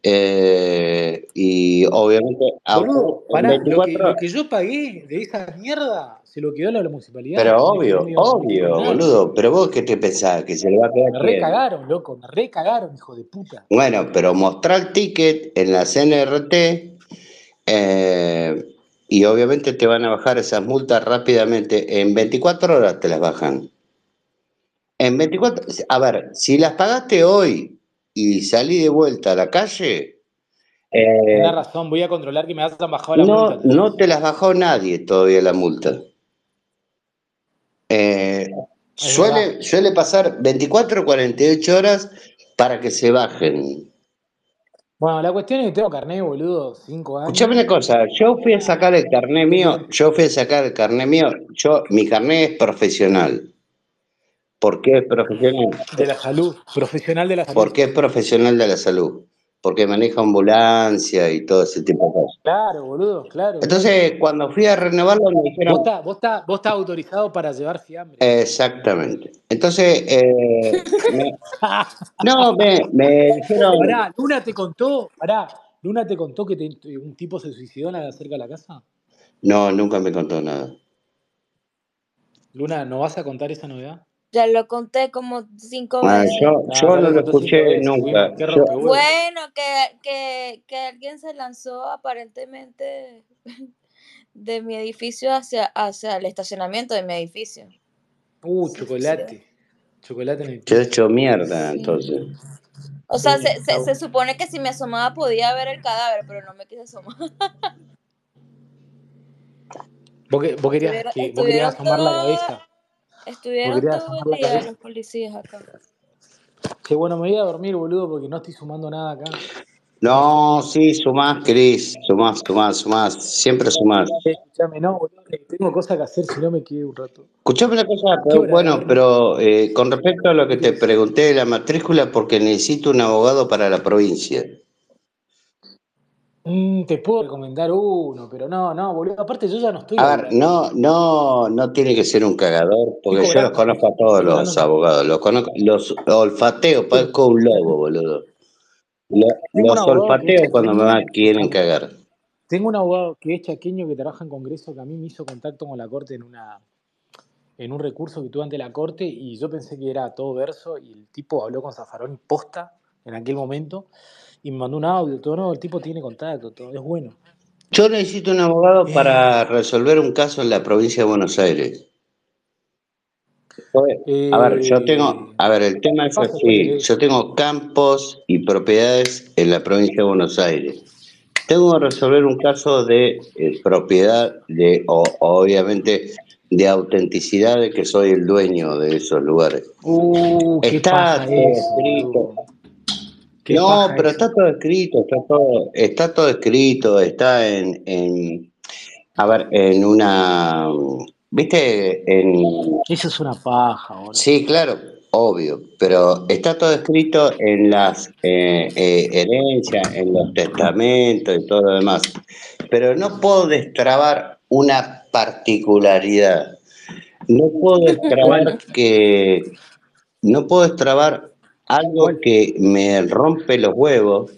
eh, y obviamente Boludo, pará, lo que, 24 lo que yo pagué de esa mierda se lo quedó a la municipalidad, Pero obvio, obvio, boludo. Pero vos qué te pensás, que se le va a quedar Me recagaron, loco, me recagaron, hijo de puta. Bueno, pero mostrar el ticket en la CNRT eh, y obviamente te van a bajar esas multas rápidamente. En 24 horas te las bajan. En 24, a ver, si las pagaste hoy y salí de vuelta a la calle, eh, razón, voy a controlar que me hayan bajado la no, multa, no te las bajó nadie todavía la multa. Eh, suele, suele pasar 24 o 48 horas para que se bajen. Bueno, la cuestión es que tengo carnet, boludo, cinco Escuchame años. una cosa, yo fui a sacar el carnet ¿Qué mío, yo fui a sacar el carnet mío, yo, mi carnet es profesional. ¿Por qué es profesional? De la salud, profesional de la salud. Porque es profesional de la salud, porque maneja ambulancia y todo ese tipo de cosas. Claro, boludo, claro. Entonces, cuando fui a renovarlo me Vos dijeron, estás vos está, vos está autorizado para llevar fiambre. exactamente. Entonces, eh, me- no, me, me dijeron, [laughs] Pará, Luna te contó, pará, Luna te contó que te- un tipo se suicidó cerca de la casa. no, nunca me contó nada. Luna, ¿no vas a contar esa novedad? Ya lo conté como cinco Ah, veces. yo, Ah, yo no lo escuché nunca. Yo. Bueno, que, que, que alguien se lanzó aparentemente de mi edificio hacia, hacia el estacionamiento de mi edificio. Uh, chocolate. Chocolate en el Quedó piso. hecho mierda, Sí. entonces. O sea, Sí, se, se, supone que si me asomaba podía ver el cadáver, pero no me quise asomar. Vos, que- vos querías, que, vos querías asomar la cabeza. Estuvieron todo el día los policías acá. Qué bueno, me voy a dormir, boludo, porque no estoy sumando nada acá. No, sí, sumás, Cris, sumás, sumás, sumás, siempre sumás. Eh, escuchame, no, boludo, tengo cosas que hacer, si no me quedo un rato. Escuchame una cosa, ¿Qué pero, hora? Bueno, pero eh, con respecto a lo que ¿qué te pregunté de la matrícula, porque necesito un abogado para la provincia. Mm, te puedo recomendar uno, pero no, no, boludo. Aparte, yo ya no estoy A ver, no, no, no tiene que ser un cagador, porque yo los conozco a todos los abogados, los conozco, los olfateo, parezco un lobo, boludo. Los olfateo cuando me quieren cagar. Tengo un abogado que es chaqueño que trabaja en Congreso que a mí me hizo contacto con la corte en una en un recurso que tuve ante la corte y yo pensé que era todo verso y el tipo habló con Zaffaroni posta en aquel momento y me mandó un audio, todo no, el tipo tiene contacto, todo es bueno. Yo necesito un abogado Eh, para resolver un caso en la provincia de Buenos Aires. A ver, yo tengo, eh, a ver, el tema ¿qué es así, yo tengo campos y propiedades en la provincia de Buenos Aires. Tengo que resolver un caso de eh, propiedad, de, o, obviamente, de autenticidad de que soy el dueño de esos lugares. Uh, qué Está escrito. No, pero eso. está todo escrito, está todo, está todo escrito, está en, en, a ver, en una, viste, en, Eso es una paja, boludo. sí, claro, obvio, pero está todo escrito en las eh, eh, herencias, en los testamentos y todo lo demás. Pero no puedo destrabar una particularidad. No puedo destrabar [laughs] que, no puedo destrabar algo que me rompe los huevos.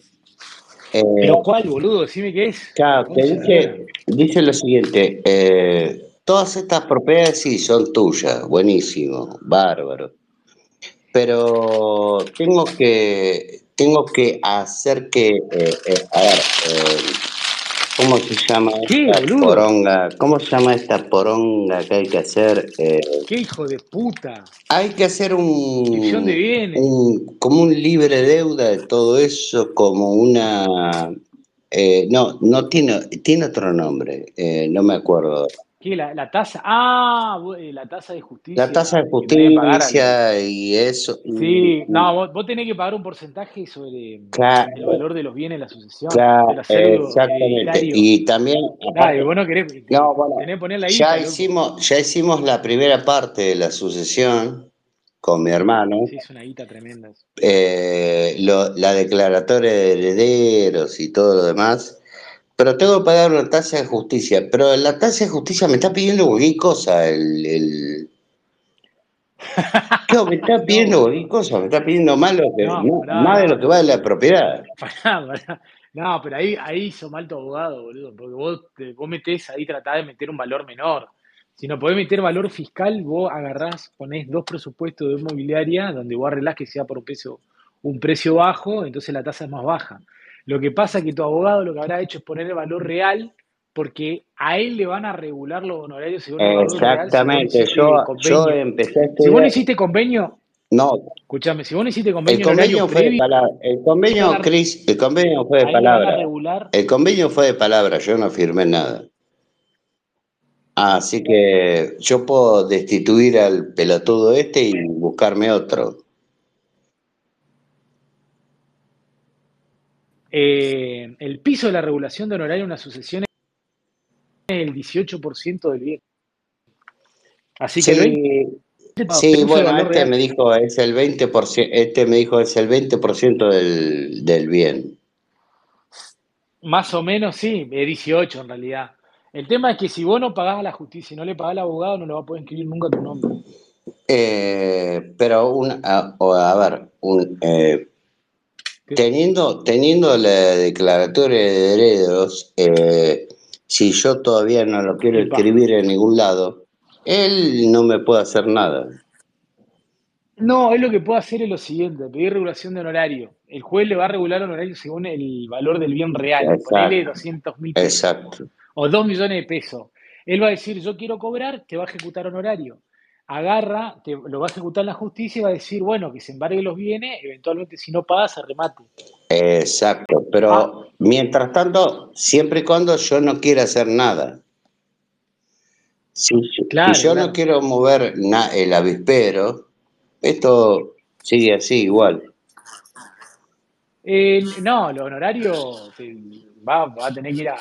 Eh, ¿Pero cuál, boludo? Decime qué es. claro, La que dice, dice lo siguiente, eh, todas estas propiedades sí son tuyas, buenísimo, bárbaro, pero tengo que, tengo que hacer que, eh, eh, a ver, ¿cómo se llama ¿Qué, esta boludo? poronga? ¿Cómo se llama esta poronga que hay que hacer? Eh, ¿Qué hijo de puta? hay que hacer de un, bienes. un, como un libre deuda de todo eso, como una, eh, no, no tiene, tiene otro nombre, eh, no me acuerdo. ¿Qué? La, la tasa. Ah, eh, la tasa de La justicia tasa de al. justicia y eso. y- Sí, no, vos, vos tenés que pagar un porcentaje sobre cla- el valor de los bienes de la sucesión, cla- de los pseudo exactamente. Y también, aparte, vos no querés. no, bueno, Tenés poner la ya guita, hicimos, ya hicimos la primera parte de la sucesión con mi hermano. Sí, es una guita tremenda. eh, lo- la declaratoria de herederos y todo lo demás, pero tengo que pagar una tasa de justicia. Pero la tasa de justicia me está pidiendo cualquier cosa. El, el... [laughs] Claro, me está No, pidiendo cualquier cosa, me está pidiendo más, lo que, No, no, más de no, lo que vale la propiedad. [laughs] pará, pará. No, pero ahí, ahí hizo mal tu abogado, boludo, porque vos, te- vos metés ahí, tratás de meter un valor menor. Si no podés meter valor fiscal, vos agarrás, ponés dos presupuestos de inmobiliaria donde vos arreglás que sea por un precio, un precio bajo, entonces la tasa es más baja. Lo que pasa es que tu abogado lo que habrá hecho es poner el valor real, porque a él le van a regular los honorarios según el valor real Exactamente, hiciste yo, yo convenio. empecé a Si vos no estudiar, hiciste convenio, no, escúchame, si vos no hiciste el convenio honorario convenio fue de palabra, el convenio, a, Cris, el convenio fue de palabra, regular. el convenio fue de palabra, yo no firmé nada. Así que yo puedo destituir al pelotudo este y buscarme otro. Eh, el piso de la regulación de honorario en una sucesión es el 18% del bien. Así que el Sí, 20% sí, según su bueno, este real. me dijo es el 20%, este me dijo es el 20% del, del bien. Más o menos, sí, es 18 en realidad. El tema es que si vos no pagás a la justicia y no le pagás al abogado, no lo va a poder escribir nunca tu nombre. Eh, pero un, a, ver, un, eh. Teniendo, teniendo la declaratoria de herederos, eh, si yo todavía no lo quiero escribir en ningún lado, él no me puede hacer nada. No, él lo que puede hacer es lo siguiente, pedir regulación de honorario. El juez le va a regular honorario según el valor del bien real. Ponele Exacto, 200 mil pesos exacto. o 2 millones de pesos. Él va a decir, yo quiero cobrar, te va a ejecutar honorario. Agarra, te, lo va a ejecutar la justicia y va a decir, bueno, que se embargue los bienes, eventualmente si no paga se remate. Exacto, Ah, pero mientras tanto, siempre y cuando yo no quiera hacer nada. Si, si claro, yo no quiero mover na- el avispero, esto sigue así igual. Eh, no, los honorarios va, va a tener que ir a...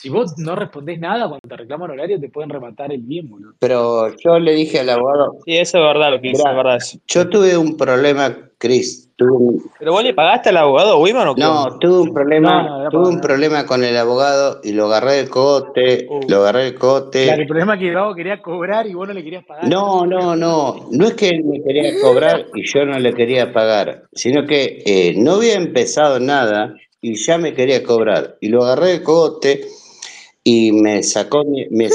Si vos no respondés nada cuando te reclaman horario, te pueden rematar el bien, boludo. Pero yo le dije al abogado, Sí, eso es verdad lo que dice, es verdad yo tuve un problema, Chris, tuve un- ¿Pero vos le pagaste al abogado Wiman o qué no, tuve un problema, no, no tuve un nada. problema con el abogado y lo agarré del cote, Uh, lo agarré del Claro, cote. el problema es que Gabo quería cobrar y vos no le querías pagar. No, no, no, no es que él me quería cobrar y yo no le quería pagar, sino que eh, no había empezado nada y ya me quería cobrar. Y lo agarré del cote y me sacó, me